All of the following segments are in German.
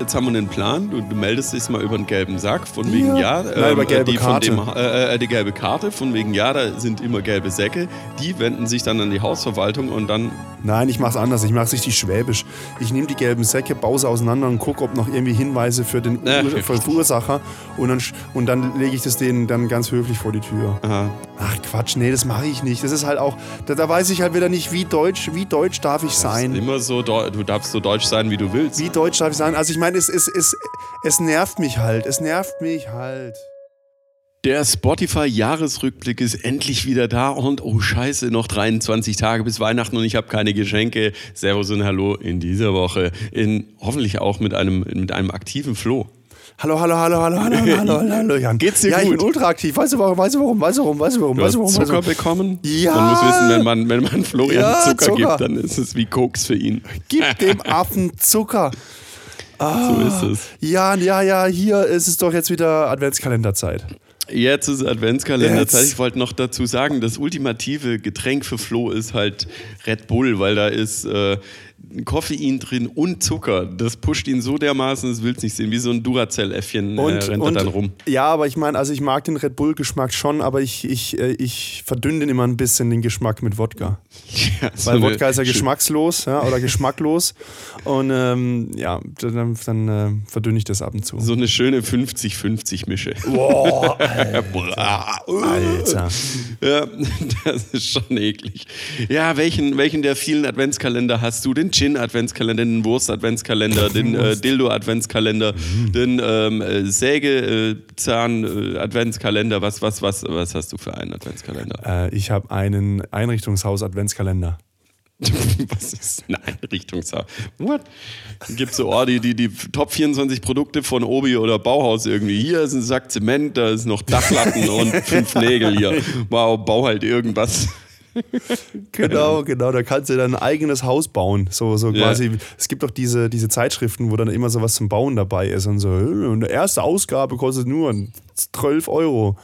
jetzt haben wir einen Plan. Du, du meldest dich mal über einen gelben Sack, von wegen ja, ja Nein, über ähm, gelbe die, Karte. Dem, äh, äh, die gelbe Karte, von wegen ja, da sind immer gelbe Säcke. Die wenden sich dann an die Hausverwaltung und dann. Nein, ich mach's anders. Ich mach's richtig schwäbisch. Ich nehme die gelben Säcke, baue sie auseinander und gucke, ob noch irgendwie Hinweise für den Ja, Ur Verursacher und dann, und dann lege ich das denen dann ganz höflich vor die Tür. Aha. Ach Quatsch, nee, das mache ich nicht. Das ist halt auch, da, da weiß ich halt wieder nicht, wie deutsch, wie deutsch darf ich sein. immer so, du darfst so deutsch sein, wie du willst. Wie deutsch darf ich sein? Also ich meine, es, es, es, es nervt mich halt. Es nervt mich halt. Der Spotify-Jahresrückblick ist endlich wieder da und oh Scheiße, noch 23 Tage bis Weihnachten und ich habe keine Geschenke. Servus und Hallo in dieser Woche. In, hoffentlich auch mit einem, mit einem aktiven Flo. Hallo, hallo, hallo, hallo, hallo, hallo, hallo, hallo, Jan. Geht's dir ja, ich gut? bin ultra aktiv. Weißt du warum? Weißt du warum? Weißt du warum? Weißt du warum? Du Weißt du warum? Weißt du Zucker warum? bekommen? Ja. Man muss wissen, wenn man, wenn man Florian Ja, Zucker, Zucker. gibt, dann ist es wie Koks für ihn. Gib dem Affen Zucker. So ist es. Ja, ja, ja, hier ist es doch jetzt wieder Adventskalenderzeit. Jetzt ist Adventskalenderzeit. Ich wollte noch dazu sagen, das ultimative Getränk für Flo ist halt Red Bull, weil da ist äh, Koffein drin und Zucker. Das pusht ihn so dermaßen, das willst nicht sehen. Wie so ein Duracell-Äffchen äh, Und, rennt er und dann rum. ja, aber ich meine, also ich mag den Red Bull-Geschmack schon, aber ich, ich, äh, ich verdünne den immer ein bisschen, den Geschmack mit Wodka. Ja, so Weil Wodka ist ja geschmackslos ja, oder geschmacklos. Und ähm, ja, dann, dann äh, verdünne ich das ab und zu. So eine schöne 50-50-Mische. Boah, Boah. Alter. Ja, das ist schon eklig. Ja, welchen, welchen der vielen Adventskalender hast du? Den Gin-Adventskalender, den Wurst-Adventskalender, den äh, Dildo-Adventskalender, den ähm, äh, Sägezahn-Adventskalender. Was, was, was, was hast du für einen Adventskalender? Äh, ich habe einen Einrichtungshaus-Adventskalender. Was ist ein Einrichtungshaus? What? Gibt so oh, die, die, die Top 24 Produkte von Obi oder Bauhaus irgendwie. Hier ist ein Sack Zement, da ist noch Dachlatten und fünf Nägel hier. Wow, bau halt irgendwas. Genau, genau. Da kannst du dann ein eigenes Haus bauen. So, so Ja. quasi. Es gibt doch diese, diese Zeitschriften, wo dann immer so was zum Bauen dabei ist und so. Und die erste Ausgabe kostet nur 12 Euro.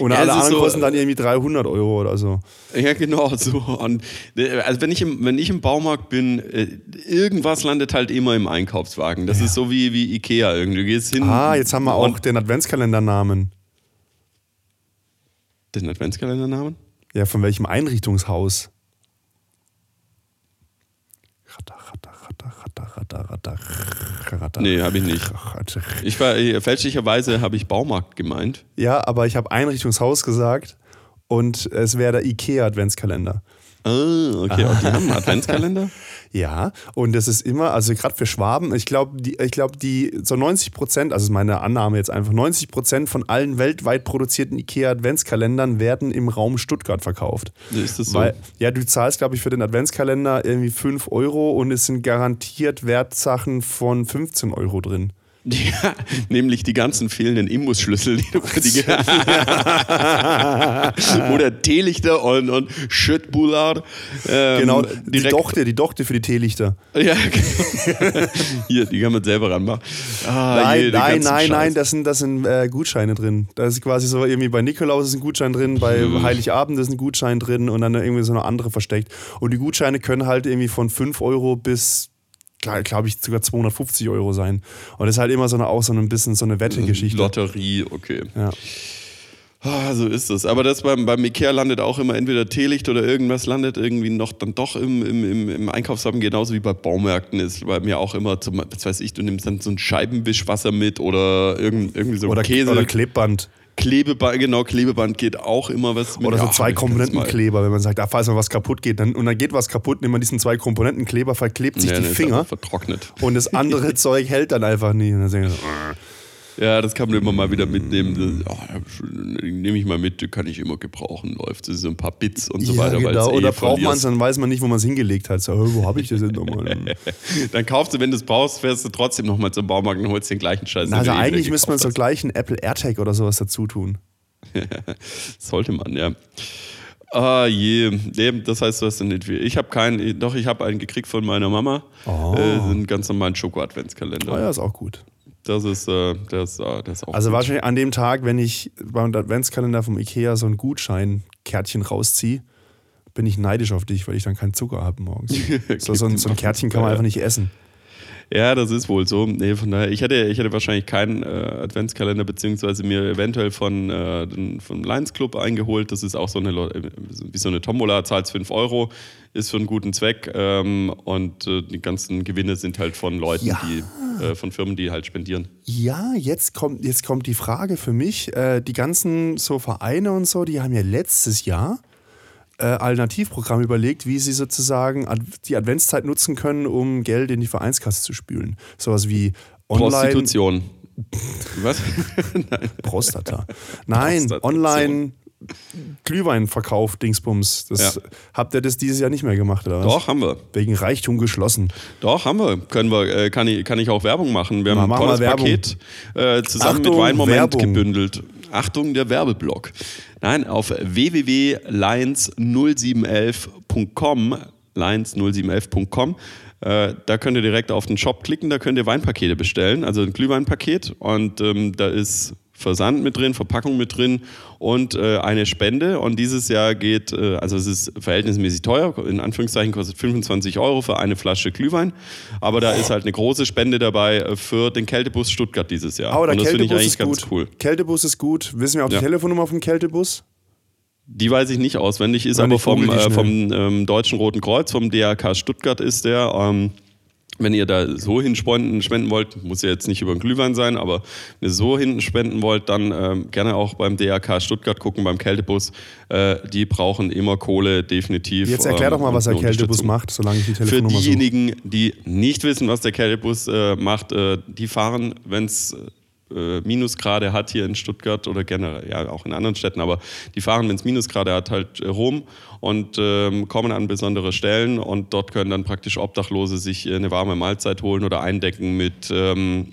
Und Ja, alle anderen so- kosten dann irgendwie 300 Euro oder so. Ja, genau so. Und, äh, also wenn ich, im, wenn ich im Baumarkt bin, äh, irgendwas landet halt immer im Einkaufswagen. Das ist so wie, wie Ikea irgendwie. Du gehst hin. Ah, jetzt haben wir auch den Adventskalendernamen. den Adventskalendernamen? Ja, von welchem Einrichtungshaus? Ratter, ratter, ratter, ratter, ratter, ratter, ratter. Nee, habe ich nicht. Ich war, äh, fälschlicherweise habe ich Baumarkt gemeint. Ja, aber ich habe Einrichtungshaus gesagt und es wäre der IKEA-Adventskalender. Ah, okay. Und die haben einen Adventskalender? Ja, und das ist immer, also gerade für Schwaben, ich glaube, die, ich glaube, die so 90 Prozent, also ist meine Annahme jetzt einfach, 90 Prozent von allen weltweit produzierten IKEA-Adventskalendern werden im Raum Stuttgart verkauft. Ist das so? Weil, ja, du zahlst, glaube ich, für den Adventskalender irgendwie 5 Euro und es sind garantiert Wertsachen von 15 Euro drin. Ja, nämlich die ganzen fehlenden Imbusschlüssel, die du für die Oder Teelichter und, und Schüttbullard. Ähm, Genau, die Dochte, die Dochte für die Teelichter. Ja, genau. Hier, die kann man selber ranmachen. Ah, Nein, hier, nein, nein, Scheiß. nein, das sind, das sind äh, Gutscheine drin. Da ist quasi so irgendwie bei Nikolaus ist ein Gutschein drin, bei Mhm. Heiligabend ist ein Gutschein drin und dann irgendwie so eine andere versteckt. Und die Gutscheine können halt irgendwie von 5 Euro bis, glaube ich, sogar 250 Euro sein. Und das ist halt immer so eine, auch so ein bisschen so eine Wettegeschichte. Lotterie, okay. Ja. Ah, so ist es. Aber das beim, beim Ikea landet auch immer entweder Teelicht oder irgendwas landet irgendwie noch dann doch im, im, im, Einkaufswagen, genauso wie bei Baumärkten ist bei mir auch immer, zum, was weiß ich, du nimmst dann so ein Scheibenwischwasser mit oder irgend, irgendwie so Oder, Käse. oder Klebband. Klebeband, genau, Klebeband geht auch immer was mit. Oder so zwei. Komponentenkleber, wenn man sagt, ah, falls mal was kaputt geht, dann, und dann geht was kaputt, nimmt man diesen zwei Komponentenkleber, verklebt sich Ja, die Finger vertrocknet. und das andere Zeug hält dann einfach nie. Und dann sagen so, Ja, das kann man immer mal wieder mitnehmen. Oh, Nehme ich mal mit, kann ich immer gebrauchen. Läuft so ein paar Bits und so ja, weiter. genau. eh Oder braucht man es, dann weiß man nicht, wo man es hingelegt hat. So, oh, wo habe ich das denn nochmal? Dann kaufst du, wenn du es brauchst, fährst du trotzdem nochmal zum Baumarkt und holst den gleichen Scheiß. also den eh eigentlich müsste man so gleich einen Apple AirTag oder sowas dazu tun. Sollte man, ja. Ah je, nee, das heißt, du hast dann nicht. Ich habe keinen, doch, ich habe einen gekriegt von meiner Mama. Oh. Äh, einen ganz normalen Schoko-Adventskalender. Ah ja, ist auch gut. Das ist, äh, das, äh, das ist auch Also gut. wahrscheinlich an dem Tag, wenn ich beim Adventskalender vom Ikea so ein Gutscheinkärtchen rausziehe, bin ich neidisch auf dich, weil ich dann keinen Zucker habe morgens. so, so, ein, so ein Kärtchen kann man einfach nicht essen. Ja, das ist wohl so. Nee, von daher, ich hätte, ich hätte wahrscheinlich keinen äh, Adventskalender, beziehungsweise mir eventuell von äh, vom Lions Club eingeholt. Das ist auch so eine, wie so eine Tombola, zahlt 5 Euro, ist für einen guten Zweck. Ähm, und äh, die ganzen Gewinne sind halt von Leuten, Ja. die, äh, von Firmen, die halt spendieren. Ja, jetzt kommt, jetzt kommt die Frage für mich. Äh, die ganzen so Vereine und so, die haben ja letztes Jahr äh, Alternativprogramm überlegt, wie sie sozusagen ad die Adventszeit nutzen können, um Geld in die Vereinskasse zu spülen. Sowas wie Online. Prostitution. Was? Prostata. Nein, Prostitution. online Glühweinverkauf, Dingsbums. Das, Ja. Habt ihr das dieses Jahr nicht mehr gemacht, oder was? Doch, haben wir. Wegen Reichtum geschlossen. Doch, haben wir. Können wir äh, kann, ich, kann ich auch Werbung machen. Wir Na, haben ein mach tolles. Paket äh, zusammen Achtung, mit Weinmoment Werbung. gebündelt. Achtung, der Werbeblock. Nein, auf www.lions0711.com lions0711.com äh, da könnt ihr direkt auf den Shop klicken, da könnt ihr Weinpakete bestellen, also ein Glühweinpaket und ähm, da ist Versand mit drin, Verpackung mit drin und äh, eine Spende. Und dieses Jahr geht, äh, also es ist verhältnismäßig teuer, in Anführungszeichen kostet 25 Euro für eine Flasche Glühwein. Aber da ist halt eine große Spende dabei äh, für den Kältebus Stuttgart dieses Jahr. Aber der und das finde ich Kältebus eigentlich ist ganz gut. cool. Kältebus ist gut. Wissen wir auch die Ja. Telefonnummer vom Kältebus? Die weiß ich nicht auswendig, ist Nein, aber vom, äh, vom ähm, Deutschen Roten Kreuz, vom DRK Stuttgart ist der. Ähm, wenn ihr da so hin spenden, wollt, muss ja jetzt nicht über den Glühwein sein, aber wenn ihr so hinten spenden wollt, dann ähm, gerne auch beim DRK Stuttgart gucken, beim Kältebus. Äh, die brauchen immer Kohle, definitiv. Jetzt erklär ähm, doch mal, was und der Kältebus macht, solange ich die Für Telefonnummer suche. diejenigen, die nicht wissen, was der Kältebus äh, macht, äh, die fahren, wenn es äh, Minusgrade hat hier in Stuttgart oder generell, ja auch in anderen Städten, aber die fahren, wenn es Minusgrade hat, halt äh, rum und ähm, kommen an besondere Stellen und dort können dann praktisch Obdachlose sich äh, eine warme Mahlzeit holen oder eindecken mit ähm,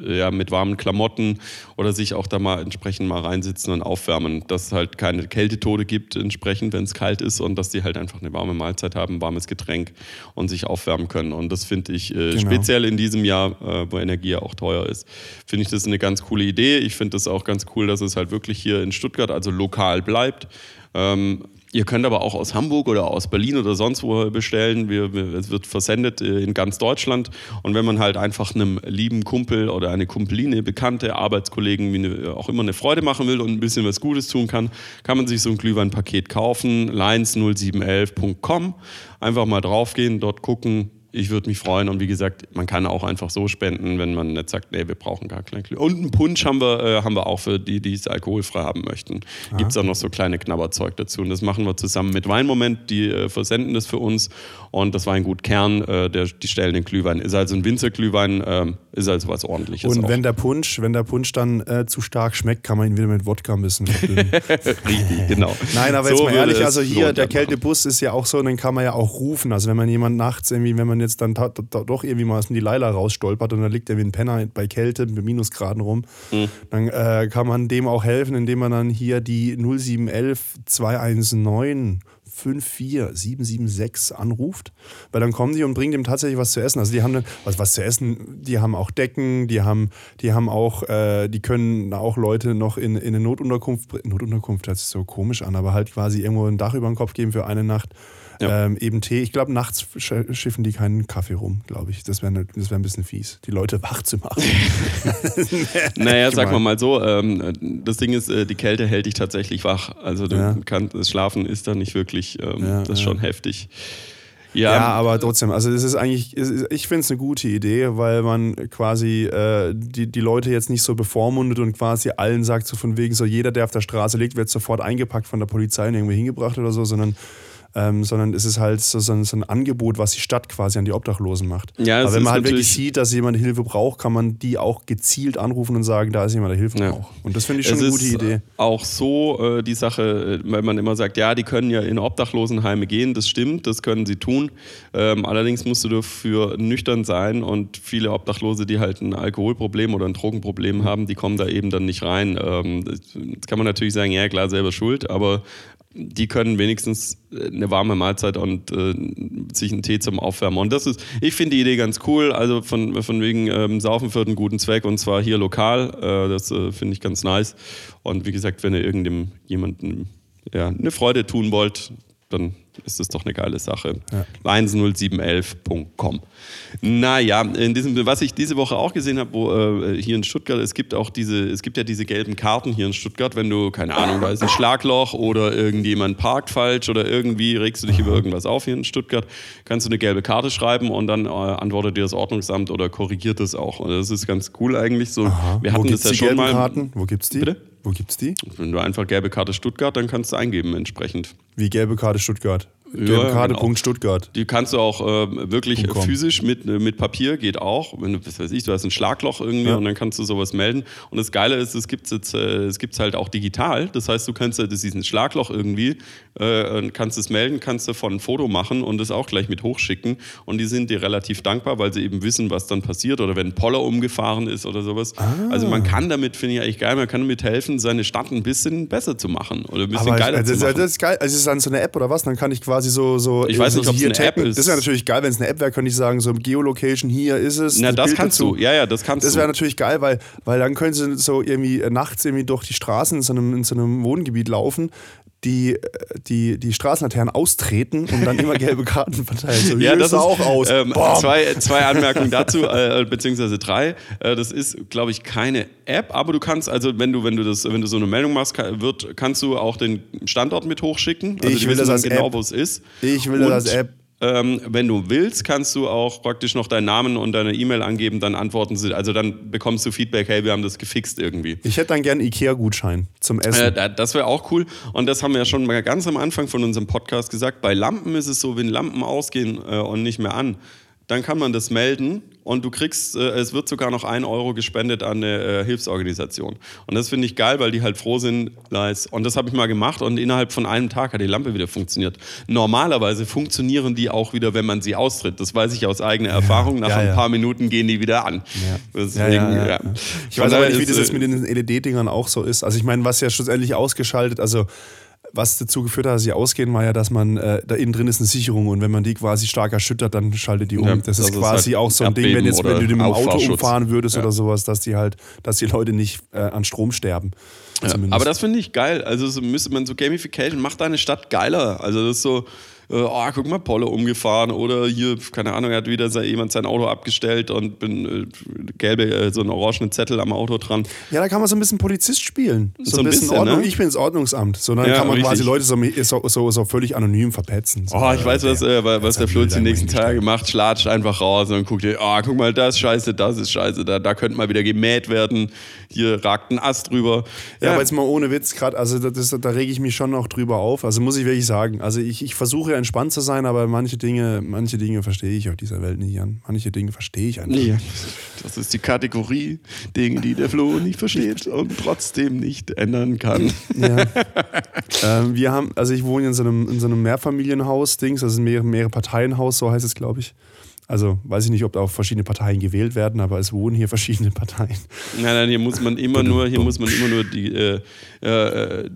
ja, mit warmen Klamotten oder sich auch da mal entsprechend mal reinsitzen und aufwärmen, dass es halt keine Kältetode gibt entsprechend, wenn es kalt ist und dass die halt einfach eine warme Mahlzeit haben, ein warmes Getränk und sich aufwärmen können. Und das finde ich äh, Genau. speziell in diesem Jahr, äh, wo Energie ja auch teuer ist, finde ich das eine ganz coole Idee. Ich finde das auch ganz cool, dass es halt wirklich hier in Stuttgart, also lokal bleibt. Ähm, Ihr könnt aber auch aus Hamburg oder aus Berlin oder sonst wo bestellen. Wir, wir, es wird versendet äh, in ganz Deutschland. Und wenn man halt einfach einem lieben Kumpel oder eine Kumpeline, Bekannte, Arbeitskollegen, wie eine, auch immer eine Freude machen will und ein bisschen was Gutes tun kann, kann man sich so ein Glühweinpaket kaufen. Lines0711.com. Einfach mal draufgehen, dort gucken. Ich würde mich freuen. Und wie gesagt, man kann auch einfach so spenden, wenn man nicht sagt, nee, wir brauchen gar keinen Glühwein. Und einen Punsch haben wir, äh, haben wir auch für die, die es alkoholfrei haben möchten. Gibt es auch noch so kleine Knabberzeug dazu. Und das machen wir zusammen mit Weinmoment. Die äh, versenden das für uns. Und das Weingut Kern, äh, der, die stellen den Glühwein. Ist also ein Winzerglühwein, ähm, ist also was ordentliches. Und auch. wenn der Punsch, wenn der Punsch dann äh, zu stark schmeckt, kann man ihn wieder mit Wodka ein bisschen verdünnen. Richtig, genau. Nein, aber So jetzt mal ehrlich, also hier, der. Kältebus ist ja auch so, den kann man ja auch rufen. Also wenn man jemand nachts irgendwie, wenn man jetzt dann doch irgendwie mal aus dem Leila rausstolpert und dann liegt er wie ein Penner bei Kälte mit Minusgraden rum, Mhm. dann äh, kann man dem auch helfen, indem man dann hier die 0711 219 54776 anruft, weil dann kommen die und bringen dem tatsächlich was zu essen. Also die haben was, was zu essen, die haben auch Decken, die haben, die haben auch, äh, die können auch Leute noch in, in eine Notunterkunft, Notunterkunft hört sich so komisch an, aber halt quasi irgendwo ein Dach über den Kopf geben für eine Nacht. Ja. Ähm, eben Tee. Ich glaube, nachts sch- schiffen die keinen Kaffee rum, glaube ich. Das wäre das wär ein bisschen fies, die Leute wach zu machen. Naja, wir Gemein. mal so, ähm, das Ding ist, äh, die Kälte hält dich tatsächlich wach. Also du Ja. kannst, das Schlafen ist da nicht wirklich, ähm, Ja, das ist schon heftig. Ja, Ja, aber trotzdem, also es ist eigentlich, ich finde es eine gute Idee, weil man quasi äh, die, die Leute jetzt nicht so bevormundet und quasi allen sagt, so von wegen, so jeder, der auf der Straße liegt, wird sofort eingepackt von der Polizei und irgendwie hingebracht oder so, sondern, ähm, sondern es ist halt so, so, ein, so ein Angebot, was die Stadt quasi an die Obdachlosen macht. Ja, aber wenn man halt wirklich sieht, dass jemand Hilfe braucht, kann man die auch gezielt anrufen und sagen, da ist jemand, der Hilfe Ja. braucht. Und das finde ich schon es eine gute ist Idee. auch so äh, die Sache, äh, weil man immer sagt, ja, die können ja in Obdachlosenheime gehen, das stimmt, das können sie tun. Ähm, allerdings musst du dafür nüchtern sein und viele Obdachlose, die halt ein Alkoholproblem oder ein Drogenproblem haben, die kommen da eben dann nicht rein. Ähm, das jetzt kann man natürlich sagen, ja klar, selber schuld, aber die können wenigstens äh, eine warme Mahlzeit und äh, sich einen Tee zum Aufwärmen. Und das ist, ich finde die Idee ganz cool. Also von, von wegen ähm, Saufen für einen guten Zweck und zwar hier lokal. Äh, das äh, finde ich ganz nice. Und wie gesagt, wenn ihr irgendjemandem ja, eine Freude tun wollt, dann ist das doch eine geile Sache. Ja. 10711.com. Naja, in diesem, was ich diese Woche auch gesehen habe, wo äh, hier in Stuttgart, es gibt auch diese, es gibt ja diese gelben Karten hier in Stuttgart, wenn du, keine Ahnung, da ist ein Schlagloch oder irgendjemand parkt falsch oder irgendwie regst du dich über irgendwas auf hier in Stuttgart, kannst du eine gelbe Karte schreiben und dann äh, antwortet dir das Ordnungsamt oder korrigiert es auch. Und das ist ganz cool eigentlich. So, Aha. wir hatten das ja schon mal. Karten? Wo gibt's die? Bitte? Wo gibt's die? Wenn du einfach gelbe Karte Stuttgart, dann kannst du eingeben entsprechend. Wie gelbe Karte Stuttgart? Gelbkarte. Ja, genau. Stuttgart. Die kannst du auch äh, wirklich Punkt physisch mit, äh, mit Papier, geht auch. Wenn du, was weiß ich, du hast ein Schlagloch irgendwie ja. und dann kannst du sowas melden. Und das Geile ist, es gibt es äh, halt auch digital. Das heißt, du kannst ist ein Schlagloch irgendwie, äh, kannst es melden, kannst davon ein Foto machen und das auch gleich mit hochschicken. Und die sind dir relativ dankbar, weil sie eben wissen, was dann passiert oder wenn ein Poller umgefahren ist oder sowas. Ah. Also man kann damit, finde ich eigentlich geil, man kann damit helfen, seine Stadt ein bisschen besser zu machen oder ein bisschen Aber geiler also, zu machen. Das ist geil. Also ist es dann so eine App oder was? Dann kann ich quasi so, so ich weiß nicht, ob es eine App ist. Das wäre natürlich geil, wenn es eine App wäre, könnte ich sagen, so Geolocation, hier ist es. Na, das, das kannst dazu. du. Ja, ja, das kannst das du. Das wäre natürlich geil, weil, weil dann können sie so irgendwie nachts irgendwie durch die Straßen in so einem, in so einem Wohngebiet laufen die, die, die Straßenlaternen austreten und dann immer gelbe Karten verteilen. So, ja, das ist auch aus. Ähm, zwei, zwei Anmerkungen dazu, äh, beziehungsweise drei. Äh, das ist, glaube ich, keine App, aber du kannst, also wenn du, wenn du das, wenn du so eine Meldung machst, kann, wird, kannst du auch den Standort mit hochschicken. Also ich will das als genau, wo es ist. Ich will und, das als App. Ähm, wenn du willst, kannst du auch praktisch noch deinen Namen und deine E-Mail angeben, dann antworten sie, also dann bekommst du Feedback, hey, wir haben das gefixt irgendwie. Ich hätte dann gern Ikea-Gutschein zum Essen. Äh, das wäre auch cool. Und das haben wir ja schon mal ganz am Anfang von unserem Podcast gesagt. Bei Lampen ist es so, wenn Lampen ausgehen äh, und nicht mehr an, dann kann man das melden und du kriegst, äh, es wird sogar noch ein Euro gespendet an eine äh, Hilfsorganisation. Und das finde ich geil, weil die halt froh sind, leis. Und das habe ich mal gemacht und innerhalb von einem Tag hat die Lampe wieder funktioniert. Normalerweise funktionieren die auch wieder, wenn man sie austritt. Das weiß ich aus eigener Erfahrung. Nach ja, ein paar Minuten gehen die wieder an. Deswegen, ich weiß aber nicht, wie das jetzt mit den LED-Dingern auch so ist. Also ich meine, was ja schlussendlich ausgeschaltet, also was dazu geführt hat, dass sie ausgehen, war ja, dass man äh, da innen drin ist eine Sicherung und wenn man die quasi stark erschüttert, dann schaltet die um. Ja, das, ist quasi halt auch so ein Ding, wenn jetzt wenn du mit dem Auto umfahren würdest ja. oder sowas, dass die halt, dass die Leute nicht äh, an Strom sterben. Ja, aber das finde ich geil. Also so müsste man so Gamification macht deine Stadt geiler. Also das ist so äh, oh, guck mal, Polle umgefahren oder hier, keine Ahnung, hat wieder jemand sein Auto abgestellt und bin äh, gelbe, äh, so einen orangenen Zettel am Auto dran. Ja, da kann man so ein bisschen Polizist spielen. So, so ein bisschen, bisschen Ordnung. Ne? Ich bin ins Ordnungsamt. So, dann ja, kann man richtig. quasi Leute so, so, so, völlig anonym verpetzen. So, oh, ich weiß, was, äh, was der Flo die nächsten Tage macht. Schlatscht einfach raus und guckt dir, oh, guck mal, das ist scheiße, das ist scheiße, da, da könnte mal wieder gemäht werden. Hier ragt ein Ast drüber. Ja, ja aber jetzt mal ohne Witz gerade, also das, da rege ich mich schon noch drüber auf. Also muss ich wirklich sagen. Also ich, ich versuche entspannt zu sein, aber manche Dinge, manche Dinge verstehe ich auf dieser Welt nicht an. Manche Dinge verstehe ich einfach nee, Das ist die Kategorie Dinge, die der Flo nicht versteht und trotzdem nicht ändern kann. Ja. ähm, wir haben, also ich wohne in so einem, in so einem Mehrfamilienhaus-Dings, das ist ein mehrere, mehrere Parteien-Haus, so heißt es, glaube ich. Also weiß ich nicht, ob da auch verschiedene Parteien gewählt werden, aber es wohnen hier verschiedene Parteien. Nein, nein, hier muss man immer nur, hier muss man immer nur die, äh, äh,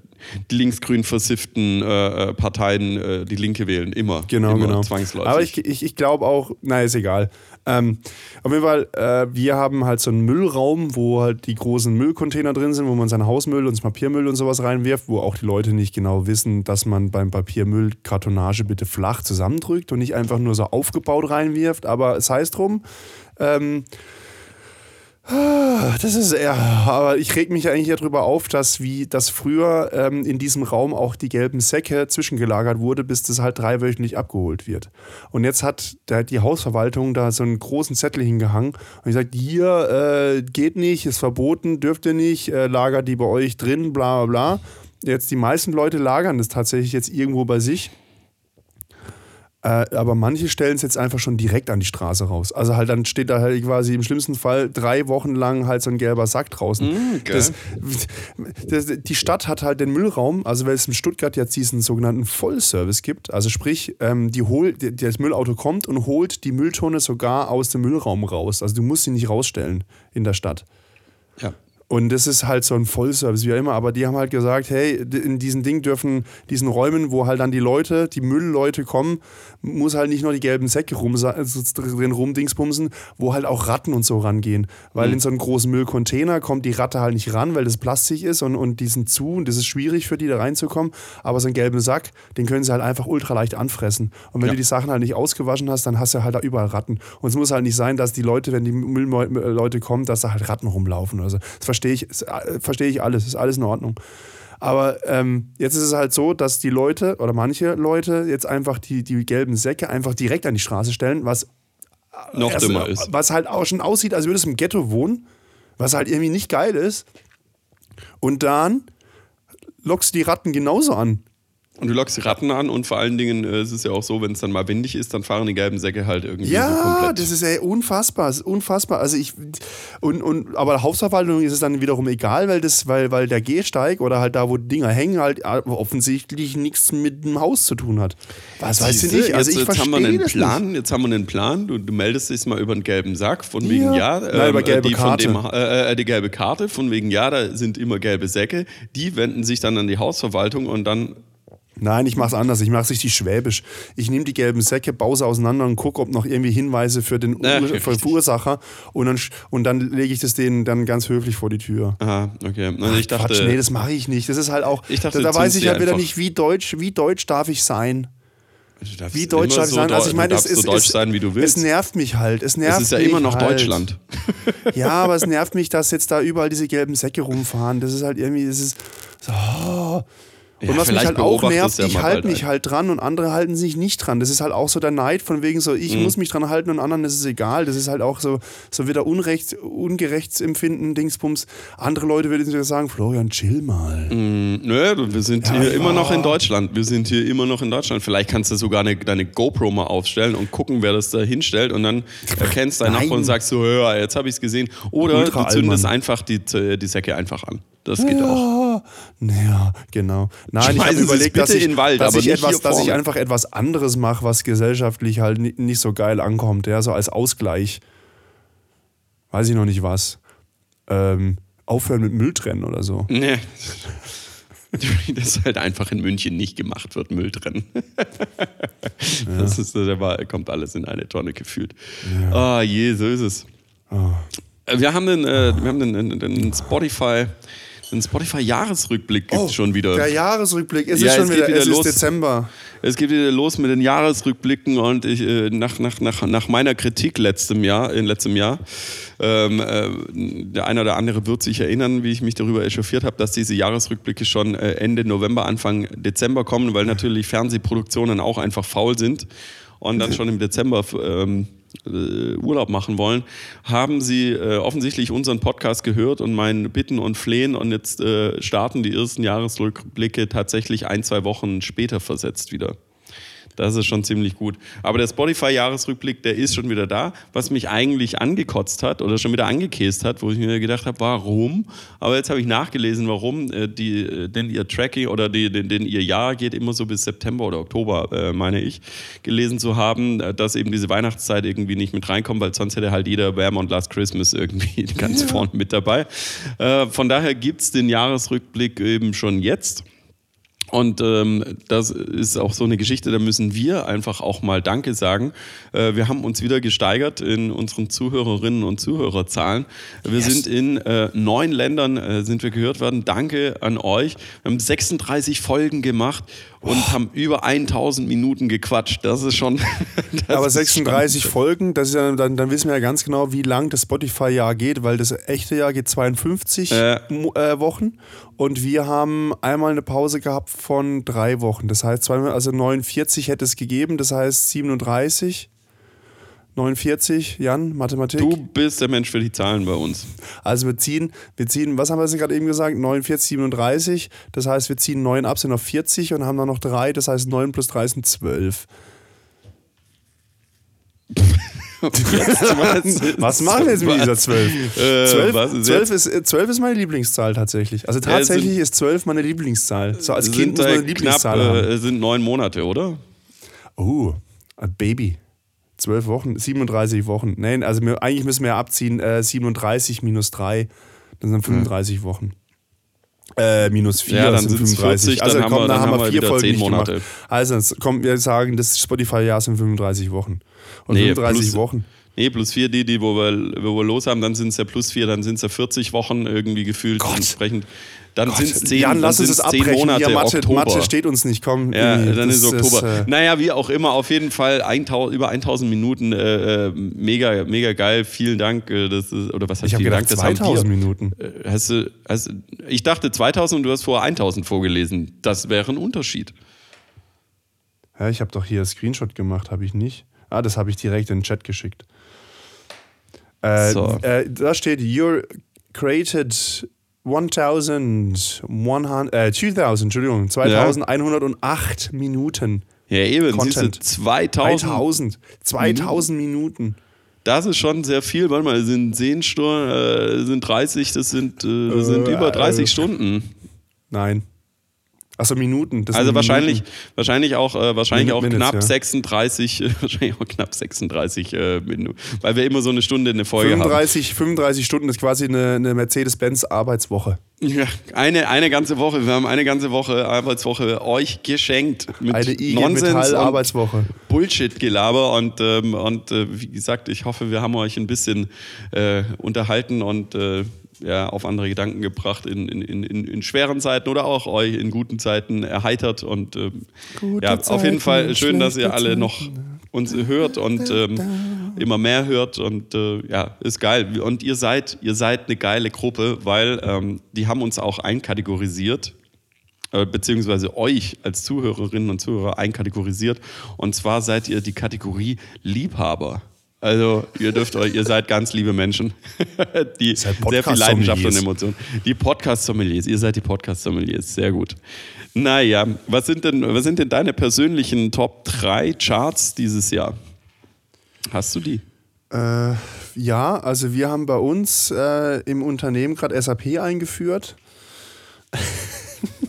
die linksgrün versifften äh, äh, Parteien äh, die Linke wählen. Immer. Genau, immer genau. Zwangsläufig. Aber ich, ich, ich glaube auch, naja, ist egal. Ähm, auf jeden Fall, äh, wir haben halt so einen Müllraum, wo halt die großen Müllcontainer drin sind, wo man seinen Hausmüll und das Papiermüll und sowas reinwirft, wo auch die Leute nicht genau wissen, dass man beim Papiermüll Kartonage bitte flach zusammendrückt und nicht einfach nur so aufgebaut reinwirft. Aber es heißt drum. Ähm, das ist eher, aber ich reg mich eigentlich darüber auf, dass wie das früher ähm, in diesem Raum auch die gelben Säcke zwischengelagert wurde, bis das halt dreiwöchentlich abgeholt wird. Und jetzt hat der, die Hausverwaltung da so einen großen Zettel hingehangen und gesagt, hier äh, geht nicht, ist verboten, dürft ihr nicht, äh, lagert die bei euch drin, bla bla bla. Jetzt die meisten Leute lagern das tatsächlich jetzt irgendwo bei sich äh, aber manche stellen es jetzt einfach schon direkt an die Straße raus. Also halt dann steht da halt quasi im schlimmsten Fall drei Wochen lang halt so ein gelber Sack draußen. Mm, das, das, die Stadt hat halt den Müllraum, also weil es in Stuttgart jetzt diesen sogenannten Vollservice gibt. Also sprich, ähm, die hol, die, das Müllauto kommt und holt die Mülltonne sogar aus dem Müllraum raus. Also du musst sie nicht rausstellen in der Stadt. Ja. Und das ist halt so ein Vollservice, wie auch immer. Aber die haben halt gesagt, hey, in diesen Ding dürfen, diesen Räumen, wo halt dann die Leute, die Müllleute kommen, muss halt nicht nur die gelben Säcke rum, drin rumdingsbumsen, wo halt auch Ratten und so rangehen. Weil mhm. in so einen großen Müllcontainer kommt die Ratte halt nicht ran, weil das Plastik ist und, und die sind zu und das ist schwierig für die da reinzukommen. Aber so einen gelben Sack, den können sie halt einfach ultra leicht anfressen. Und wenn ja. du die Sachen halt nicht ausgewaschen hast, dann hast du halt da überall Ratten. Und es muss halt nicht sein, dass die Leute, wenn die Müllleute kommen, dass da halt Ratten rumlaufen oder so. Das verstehe ich, äh, verstehe ich alles, ist alles in Ordnung. Aber ähm, jetzt ist es halt so, dass die Leute oder manche Leute jetzt einfach die, die gelben Säcke einfach direkt an die Straße stellen, was noch erst, dümmer ist. Was halt auch schon aussieht, als würde es im Ghetto wohnen, was halt irgendwie nicht geil ist. Und dann lockst du die Ratten genauso an. Und du lockst die Ratten an und vor allen Dingen äh, es ist ja auch so, wenn es dann mal windig ist, dann fahren die gelben Säcke halt irgendwie ja, so komplett. Das ist ey, unfassbar, ist unfassbar. Also ich und, und aber der Hausverwaltung ist es dann wiederum egal, weil das weil weil der Gehsteig oder halt da wo die Dinger hängen halt äh, offensichtlich nichts mit dem Haus zu tun hat. Was weißt du nicht? Also jetzt, ich jetzt haben wir einen Plan, nicht. jetzt haben wir einen Plan, du, du meldest dich mal über einen gelben Sack von wegen ja, ja ähm, über gelbe die Karte. Dem, äh, äh, die gelbe Karte von wegen ja, da sind immer gelbe Säcke, die wenden sich dann an die Hausverwaltung und dann Nein, ich mache es anders. Ich mache es richtig schwäbisch. Ich nehme die gelben Säcke, baue sie auseinander und gucke, ob noch irgendwie Hinweise für den ja, Ur für Verursacher und dann, und dann lege ich das denen dann ganz höflich vor die Tür. Aha, okay. Also ich dachte, Quatsch, nee, das mache ich nicht. Das ist halt auch, ich dachte, da, da weiß ich halt wieder nicht, wie deutsch, wie deutsch darf ich sein. Wie deutsch darf ich so sein? Also ich meine, es, so deutsch sein, wie du willst. Es nervt mich halt. Es nervt es ist ja immer noch halt. Deutschland. Ja, aber es nervt mich, dass jetzt da überall diese gelben Säcke rumfahren. Das ist halt irgendwie, das ist so. Ja, und was mich halt auch nervt, ja ich halte mich halt dran und andere halten sich nicht dran. Das ist halt auch so der Neid von wegen so, ich mhm. muss mich dran halten und anderen ist es egal. Das ist halt auch so, so wieder Unrecht, Ungerechtsempfinden, Dingsbums. Andere Leute würden sich sagen, Florian, chill mal. Mhm, nö, wir sind ja, hier ja. immer noch in Deutschland. Wir sind hier immer noch in Deutschland. Vielleicht kannst du sogar eine, deine GoPro mal aufstellen und gucken, wer das da hinstellt und dann erkennst deinen Nachbarn und sagst so, ja, jetzt habe ich es gesehen. Oder Ultra du zündest einfach die, die Säcke einfach an. Das geht ja, auch. Naja, genau. Nein, ich habe überlegt, dass, ich, Wald, dass, ich etwas, dass ich einfach etwas anderes mache, was gesellschaftlich halt nicht so geil ankommt. Ja, so als Ausgleich. Weiß ich noch nicht was. Ähm, aufhören mit Mülltrennen oder so. Nee. Das halt einfach in München nicht gemacht wird, Mülltrennen. Ja. Das ist, da kommt alles in eine Tonne gefühlt. Ah, ja. oh, je, so ist es. Oh. Wir haben den, äh, wir haben den, den Spotify den Spotify-Jahresrückblick gibt es oh, schon wieder. Der Jahresrückblick, es ja, ist schon es wieder, wieder, es los. ist Dezember. Es geht wieder los mit den Jahresrückblicken und ich, äh, nach, nach, nach, nach meiner Kritik letztem Jahr, in letztem Jahr, ähm, äh, der eine oder andere wird sich erinnern, wie ich mich darüber echauffiert habe, dass diese Jahresrückblicke schon äh, Ende November, Anfang Dezember kommen, weil natürlich Fernsehproduktionen auch einfach faul sind und dann schon im Dezember ähm, äh, Urlaub machen wollen, haben sie äh, offensichtlich unseren Podcast gehört und mein Bitten und Flehen und jetzt äh, starten die ersten Jahresrückblicke tatsächlich ein, zwei Wochen später versetzt wieder. Das ist schon ziemlich gut. Aber der Spotify-Jahresrückblick, der ist schon wieder da, was mich eigentlich angekotzt hat oder schon wieder angekäst hat, wo ich mir gedacht habe, warum? Aber jetzt habe ich nachgelesen, warum. Äh, die, äh, denn ihr Tracking oder die, denn, denn ihr Jahr geht immer so bis September oder Oktober, äh, meine ich, gelesen zu haben, dass eben diese Weihnachtszeit irgendwie nicht mit reinkommt, weil sonst hätte halt jeder Wärme und Last Christmas irgendwie ganz ja. vorne mit dabei. Von daher gibt es den Jahresrückblick eben schon jetzt. Und ähm, das ist auch so eine Geschichte, da müssen wir einfach auch mal Danke sagen. Äh, wir haben uns wieder gesteigert in unseren Zuhörerinnen und Zuhörerzahlen. Wir yes. sind in äh, neun Ländern, äh, sind wir gehört worden. Danke an euch. Wir haben 36 Folgen gemacht und oh. haben über 1000 Minuten gequatscht. Das ist schon. Das Aber 36 schon Folgen, das ist ja, dann, dann wissen wir ja ganz genau, wie lang das Spotify-Jahr geht, weil das echte Jahr geht 52 äh. Wochen und wir haben einmal eine Pause gehabt von drei Wochen. Das heißt, also 49 hätte es gegeben, das heißt 37. 49, Jan, Mathematik. Du bist der Mensch für die Zahlen bei uns. Also wir ziehen, wir ziehen, was haben wir jetzt gerade eben gesagt? 49, 37. Das heißt, wir ziehen 9 ab, sind auf 40 und haben dann noch 3. Das heißt, 9 plus 3 sind 12. was machen wir jetzt mit dieser 12? Äh, 12, was ist 12, ist, 12 ist meine Lieblingszahl tatsächlich. Also tatsächlich ist 12 meine Lieblingszahl. So als Kind muss man eine Lieblingszahl knapp, haben. Äh, sind neun Monate, oder? Oh, ein Baby. Zwölf Wochen, 37 Wochen. Nein, also wir, eigentlich müssen wir ja abziehen, äh, 37 minus 3. Dann sind 35 Wochen. Äh, minus 4 Ja, dann sind sind's 35. 40, also dann haben komm, wir- dann haben haben wir vier Folgen 10 nicht Monate. gemacht. Also jetzt kommen wir sagen, das Spotify-Jahr sind 35 Wochen. Und Nee, 35 plus- Wochen. Nee, plus vier, die, die wo, wir, wo wir los haben, dann sind es ja plus vier, dann sind es ja 40 Wochen irgendwie gefühlt Gott. entsprechend. Dann sind es zehn, Jan, lass dann uns zehn abbrechen. Monate ja, Mathe, Oktober. Mathe steht uns nicht. Komm, Ja, dann ist Oktober. äh, naja, wie auch immer, auf jeden Fall 1000, über 1000 Minuten, äh, äh, mega, mega geil. Vielen Dank. Äh, das ist, oder was heißt ich vielen gedacht, Dank? Das haben 2000 wir. Minuten. Äh, Hast du, hast, ich dachte 2000 und du hast vorher 1000 vorgelesen. Das wäre ein Unterschied. Ja, ich habe doch hier Screenshot gemacht, habe ich nicht. Ah, das habe ich direkt in den Chat geschickt. Äh, So. äh, da steht, you're created 1100, äh, 2000, Entschuldigung, 2108 Minuten. Ja, eben. Siehst du, Content. 2000. 2000, 2000 Minuten. Das ist schon sehr viel. Warte mal, sind 10 Stunden, äh, sind 30, das sind, äh, das sind Äh, über 30 äh. Stunden. Nein. Achso, Minuten. Das Also wahrscheinlich, Minuten. wahrscheinlich auch, äh, wahrscheinlich Minute auch Minutes, knapp ja. 36, äh, wahrscheinlich auch knapp 36 äh, Minuten, weil wir immer so eine Stunde eine Folge 35, 35 Stunden ist quasi eine, eine Mercedes-Benz-Arbeitswoche. haben. Ja, eine, eine ganze Woche. Wir haben eine ganze Woche Arbeitswoche euch geschenkt mit Eine IG Nonsens und Metall-Arbeitswoche. Bullshit-Gelaber und, ähm, und äh, wie gesagt, ich hoffe, wir haben euch ein bisschen äh, unterhalten und äh, ja, auf andere Gedanken gebracht in, in, in, in schweren Zeiten oder auch euch in guten Zeiten erheitert und ähm, ja, auf jeden Zeiten Fall schön, dass ihr alle noch uns hört und ähm, immer mehr hört und äh, ja, ist geil. Und ihr seid, ihr seid eine geile Gruppe, weil ähm, die haben uns auch einkategorisiert äh, beziehungsweise euch als Zuhörerinnen und Zuhörer einkategorisiert. Und zwar seid ihr die Kategorie Liebhaber. Also ihr dürft euch, ihr seid ganz liebe Menschen, die seid sehr viel Leidenschaft und. Emotionen. Die Podcast-Sommeliers, ihr seid die Podcast-Sommeliers, sehr gut. Naja, was sind denn, was sind denn deine persönlichen Top 3 Charts dieses Jahr? Hast du die? Äh, ja, also wir haben bei uns äh, im Unternehmen gerade SAP eingeführt.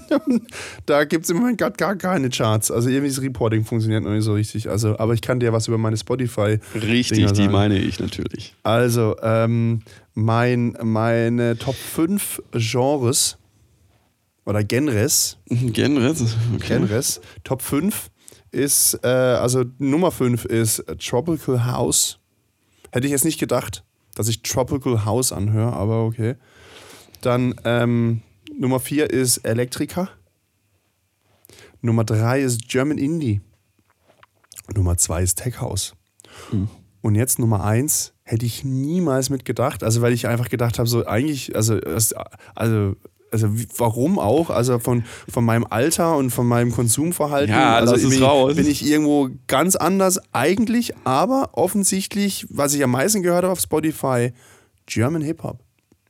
da gibt es im Moment grad gar keine Charts. Also irgendwie das Reporting funktioniert noch nicht so richtig. Also, aber ich kann dir was über meine Spotify. Richtig, die meine ich natürlich. Also, ähm, mein, meine Top 5 Genres oder Genres, Genres? Okay. Genres, Top 5 ist, äh, also Nummer 5 ist Tropical House. Hätte ich jetzt nicht gedacht, dass ich Tropical House anhöre, aber okay. Dann ähm, Nummer 4 ist Elektrika. Nummer 3 ist German Indie. Nummer 2 ist Tech House. Und jetzt Nummer 1 hätte ich niemals mit gedacht. Also, weil ich einfach gedacht habe, so eigentlich, also, also, also warum auch? Also von, von meinem Alter und von meinem Konsumverhalten. Ja, also bin, raus. bin ich irgendwo ganz anders eigentlich, aber offensichtlich, was ich am meisten gehört habe auf Spotify, German Hip-Hop.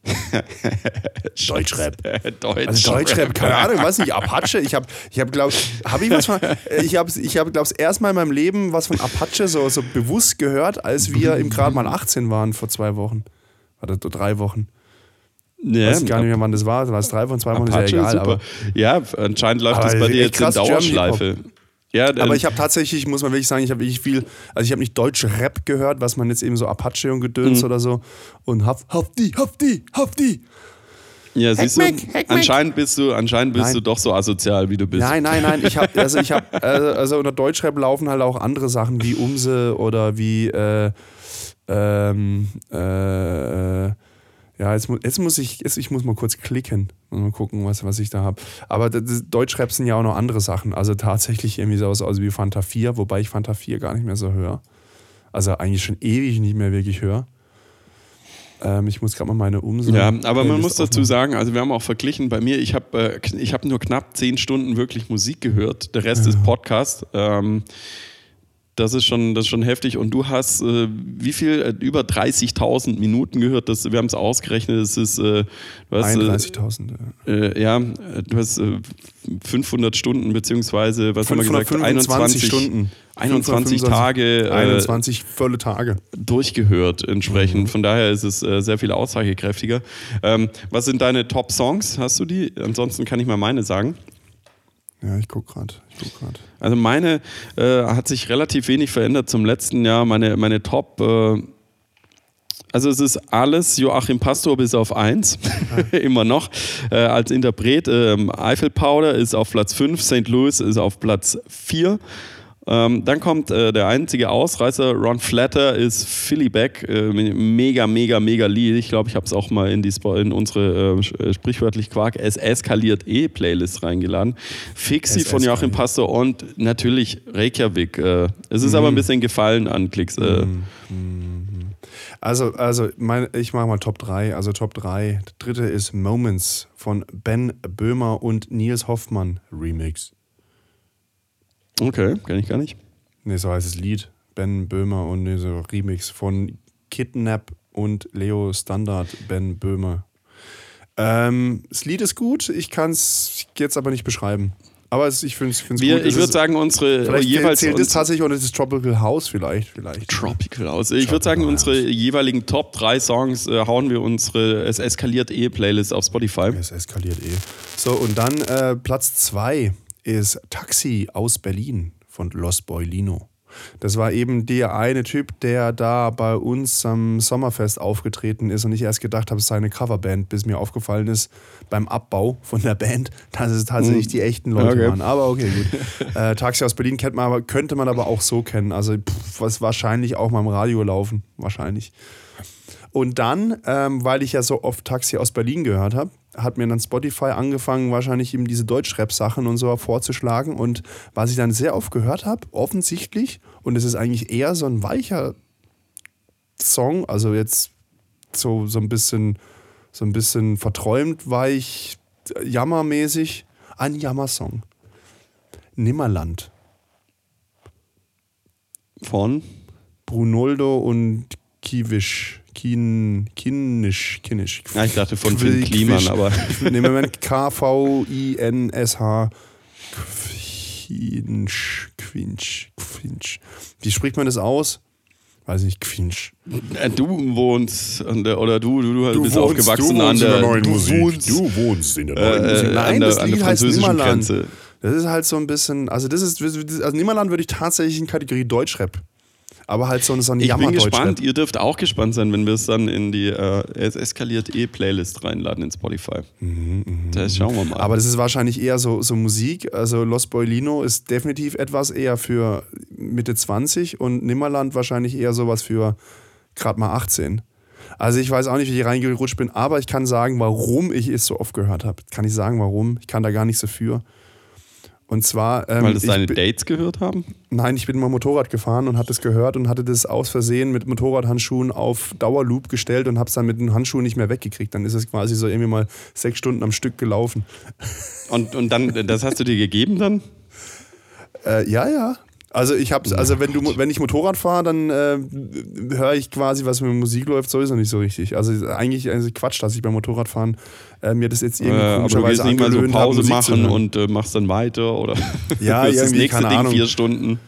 Deutschrap. Deutsch. Also Deutschrap, keine Ahnung, weiß nicht, Apache. Ich habe, ich habe, glaube habe ich was von, ich habe, ich habe, glaube ich, erstmal in meinem Leben was von Apache so, so bewusst gehört, als wir im gerade mal 18 waren vor zwei Wochen. Oder drei Wochen. Ja, weiß ich gar nicht mehr, wann das war. War es drei von zwei Wochen, Apache ist ja egal. super. Aber, ja, anscheinend läuft das bei dir jetzt in krass, German Dauerschleife. Ja, aber ähm, ich habe tatsächlich, muss man wirklich sagen, ich habe wirklich viel, also ich habe nicht deutsch Rap gehört, was man jetzt eben so Apache und Gedöns Mhm. oder so und haf, hafti, hafti, hafti. ja, siehst du, Heckmeck. anscheinend bist du, anscheinend bist Nein. du doch so asozial, wie du bist. Nein, nein, nein. Ich habe also ich habe also, also unter Deutschrap laufen halt auch andere Sachen wie Umse oder wie äh, ähm, äh, ja jetzt, mu- jetzt muss ich jetzt, ich muss mal kurz klicken und mal gucken was was ich da habe. Aber das, das Deutschrap sind ja auch noch andere Sachen. Also tatsächlich irgendwie so aus also wie Fanta 4, wobei ich Fanta 4 gar nicht mehr so höre. Also eigentlich schon ewig nicht mehr wirklich höre. Ähm, ich muss gerade mal meine Umse. Ja, aber man muss dazu aufmachen. sagen, also wir haben auch verglichen, bei mir, ich habe äh, ich hab nur knapp zehn Stunden wirklich Musik gehört, der Rest ist Podcast. Ähm, das ist schon, das ist schon heftig. Und du hast äh, wie viel? Äh, über 30.000 Minuten gehört. Das, wir haben es ausgerechnet. Es ist, äh, du hast, äh, 31.000. ja. Äh, ja, äh, du hast äh, 500 Stunden, beziehungsweise, was haben wir gesagt? 525 Stunden. 21 525 Tage äh, 21 volle Tage. durchgehört entsprechend. Mhm. Von daher ist es äh, sehr viel aussagekräftiger. Ähm, was sind deine Top-Songs? Hast du die? Ansonsten kann ich mal meine sagen. Ja, ich guck gerade. Guck. Also meine äh, hat sich relativ wenig verändert zum letzten Jahr. Meine, meine Top, äh, Also es ist alles Joachim Pastor bis auf eins, immer noch äh, als Interpret. Ähm, Eiffel Powder ist auf Platz 5, St. Louis ist auf Platz 4. Ähm, dann kommt äh, der einzige Ausreißer, Ron Flatter ist Philly Beck, äh, mega, mega, mega Lied. Ich glaube, ich habe es auch mal in, die, in unsere äh, sprichwörtlich Quark es eskaliert eh Playlist reingeladen. Fixi von Joachim Pastor und natürlich Reykjavik. Äh, es ist mhm. aber ein bisschen gefallen an Klicks. Äh. Mhm. Also, also mein, ich mache mal Top 3. Also Top 3. Der dritte ist Moments von Ben Böhmer und Nils Hoffmann Remix. Okay, kenne ich gar nicht. Nee, so heißt das Lied. Ben Böhmer und so Remix von Kidnap und Leo Standard Ben Böhmer. Ähm, das Lied ist gut, ich kann es jetzt aber nicht beschreiben. Aber es, ich finde es gut. Ich würde sagen, unsere vielleicht jeweils. Zählt es tatsächlich ist es Tropical House vielleicht? vielleicht. Tropical House. Ich würde sagen, unsere jeweiligen Top 3 Songs äh, hauen wir unsere Es eskaliert eh Playlist auf Spotify. Es eskaliert eh. So, und dann äh, Platz 2 ist Taxi aus Berlin von Los Boilino. Das war eben der eine Typ, der da bei uns am Sommerfest aufgetreten ist und ich erst gedacht habe, es sei eine Coverband, bis mir aufgefallen ist beim Abbau von der Band, dass es tatsächlich hm. die echten Leute okay. waren. Aber okay, gut. Äh, Taxi aus Berlin kennt man aber, könnte man aber auch so kennen. Also pff, was wahrscheinlich auch mal im Radio laufen. Wahrscheinlich. Und dann, ähm, weil ich ja so oft Taxi aus Berlin gehört habe, hat mir dann Spotify angefangen, wahrscheinlich eben diese Deutschrap-Sachen und so vorzuschlagen. Und was ich dann sehr oft gehört habe, offensichtlich, und es ist eigentlich eher so ein weicher Song, also jetzt so, so ein bisschen, so ein bisschen verträumt, weich, jammermäßig, ein Jammersong. Nimmerland. Von? Brunoldo und Kiwisch. Kin, Kinnisch, Kinnisch. Ja, ich dachte von Finn Kliman, aber. Nee, Moment, K-V-I-N-S-H. Quinsch, Quinsch, Quinsch. Wie spricht man das aus? Weiß nicht, Quinsch. Äh, du wohnst der, oder du, du, du, du bist wohnst, aufgewachsen an der, der neuen du Musik. Wohnst, du wohnst in der neuen äh, Musik. Nein, der, das Lied heißt Nimmerland. Grenze. Das ist halt so ein bisschen, also das ist, also Nimmerland würde ich tatsächlich in Kategorie Deutschrap aber halt so, so ein Ich bin gespannt, ihr dürft auch gespannt sein, wenn wir es dann in die äh, es eskaliert eh Playlist reinladen in Spotify. Mhm, mh, das schauen wir mal. Aber das ist wahrscheinlich eher so, so Musik. Also Los Boilino ist definitiv etwas eher für Mitte 20 und Nimmerland wahrscheinlich eher sowas für gerade mal 18. Also ich weiß auch nicht, wie ich reingerutscht bin, aber ich kann sagen, warum ich es so oft gehört habe. Kann ich sagen, warum? Ich kann da gar nicht so für. Und zwar. Ähm, Weil das deine Dates gehört haben? Nein, ich bin mal Motorrad gefahren und hatte es gehört und hatte das aus Versehen mit Motorradhandschuhen auf Dauerloop gestellt und habe es dann mit den Handschuhen nicht mehr weggekriegt. Dann ist es quasi so irgendwie mal sechs Stunden am Stück gelaufen. Und, und dann, das hast du dir gegeben dann? Äh, ja, ja. Also ich hab's, also wenn du wenn ich Motorrad fahre, dann äh, höre ich quasi, was mit Musik läuft, sowieso nicht so richtig. Also eigentlich also Quatsch, dass ich beim Motorradfahren äh, mir das jetzt irgendwie äh, komischerweise aber du nicht mal so Pause machen und äh, machst dann weiter oder ja, irgendwie, das nächste keine Ding Ahnung. vier Stunden.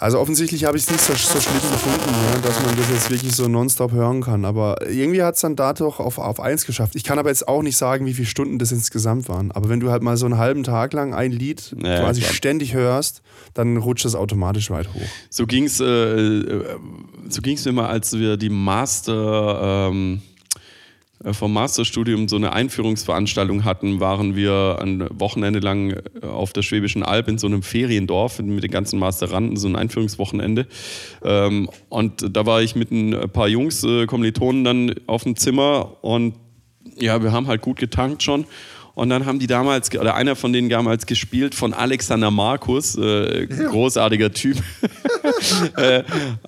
Also offensichtlich habe ich es nicht so, so schlimm gefunden, ja, dass man das jetzt wirklich so nonstop hören kann. Aber irgendwie hat es dann dadurch auf, auf eins geschafft. Ich kann aber jetzt auch nicht sagen, wie viele Stunden das insgesamt waren. Aber wenn du halt mal so einen halben Tag lang ein Lied ja, quasi klar. ständig hörst, dann rutscht es automatisch weit hoch. So ging es äh, äh, so ging's mir mal, als wir die Master... Ähm äh, vom Masterstudium so eine Einführungsveranstaltung hatten, waren wir ein Wochenende lang äh, auf der Schwäbischen Alb in so einem Feriendorf mit den ganzen Masteranden, so ein Einführungswochenende. Ähm, und da war ich mit ein paar Jungs, äh, Kommilitonen dann auf dem Zimmer und ja, wir haben halt gut getankt schon. Und dann haben die damals, oder einer von denen damals gespielt von Alexander Markus, äh, ja. großartiger Typ, äh,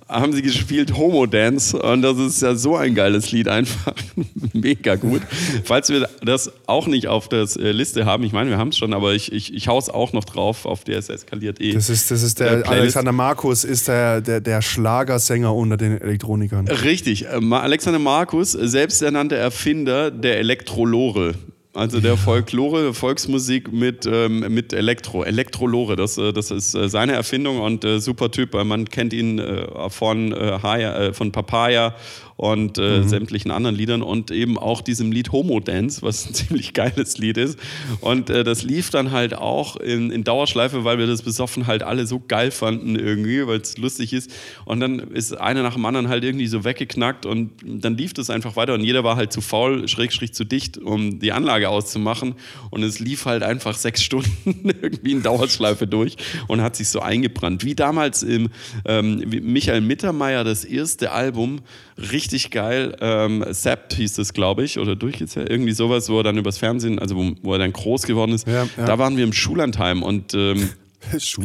haben sie gespielt Homo Dance. Und das ist ja so ein geiles Lied, einfach mega gut. Falls wir das auch nicht auf der äh, Liste haben, ich meine, wir haben es schon, aber ich, ich, ich hau's auch noch drauf auf der es eskaliert eh. Das ist, das ist der, Alexander Markus ist der, der, der Schlagersänger unter den Elektronikern. Richtig. Äh, Alexander Markus, selbsternannter Erfinder der Elektrolore. Also der Folklore, Volksmusik mit, ähm, mit Elektro, Elektrolore, das, äh, das ist äh, seine Erfindung und äh, super Typ. Man kennt ihn äh, von, äh, Haya, äh, von Papaya und mhm. sämtlichen anderen Liedern und eben auch diesem Lied Homo Dance, was ein ziemlich geiles Lied ist. Und das lief dann halt auch in, in Dauerschleife, weil wir das besoffen halt alle so geil fanden irgendwie, weil es lustig ist. Und dann ist einer nach dem anderen halt irgendwie so weggeknackt und dann lief das einfach weiter und jeder war halt zu faul, schrägstrich zu dicht, um die Anlage auszumachen. Und es lief halt einfach sechs Stunden irgendwie in Dauerschleife durch und hat sich so eingebrannt. Wie damals im ähm, Michael Mittermeier das erste Album, richtig geil. Ähm, Sept hieß das, glaube ich, oder durchgezählt, irgendwie sowas, wo er dann übers Fernsehen, also wo, wo er dann groß geworden ist. Ja, ja. Da waren wir im Schullandheim und ähm,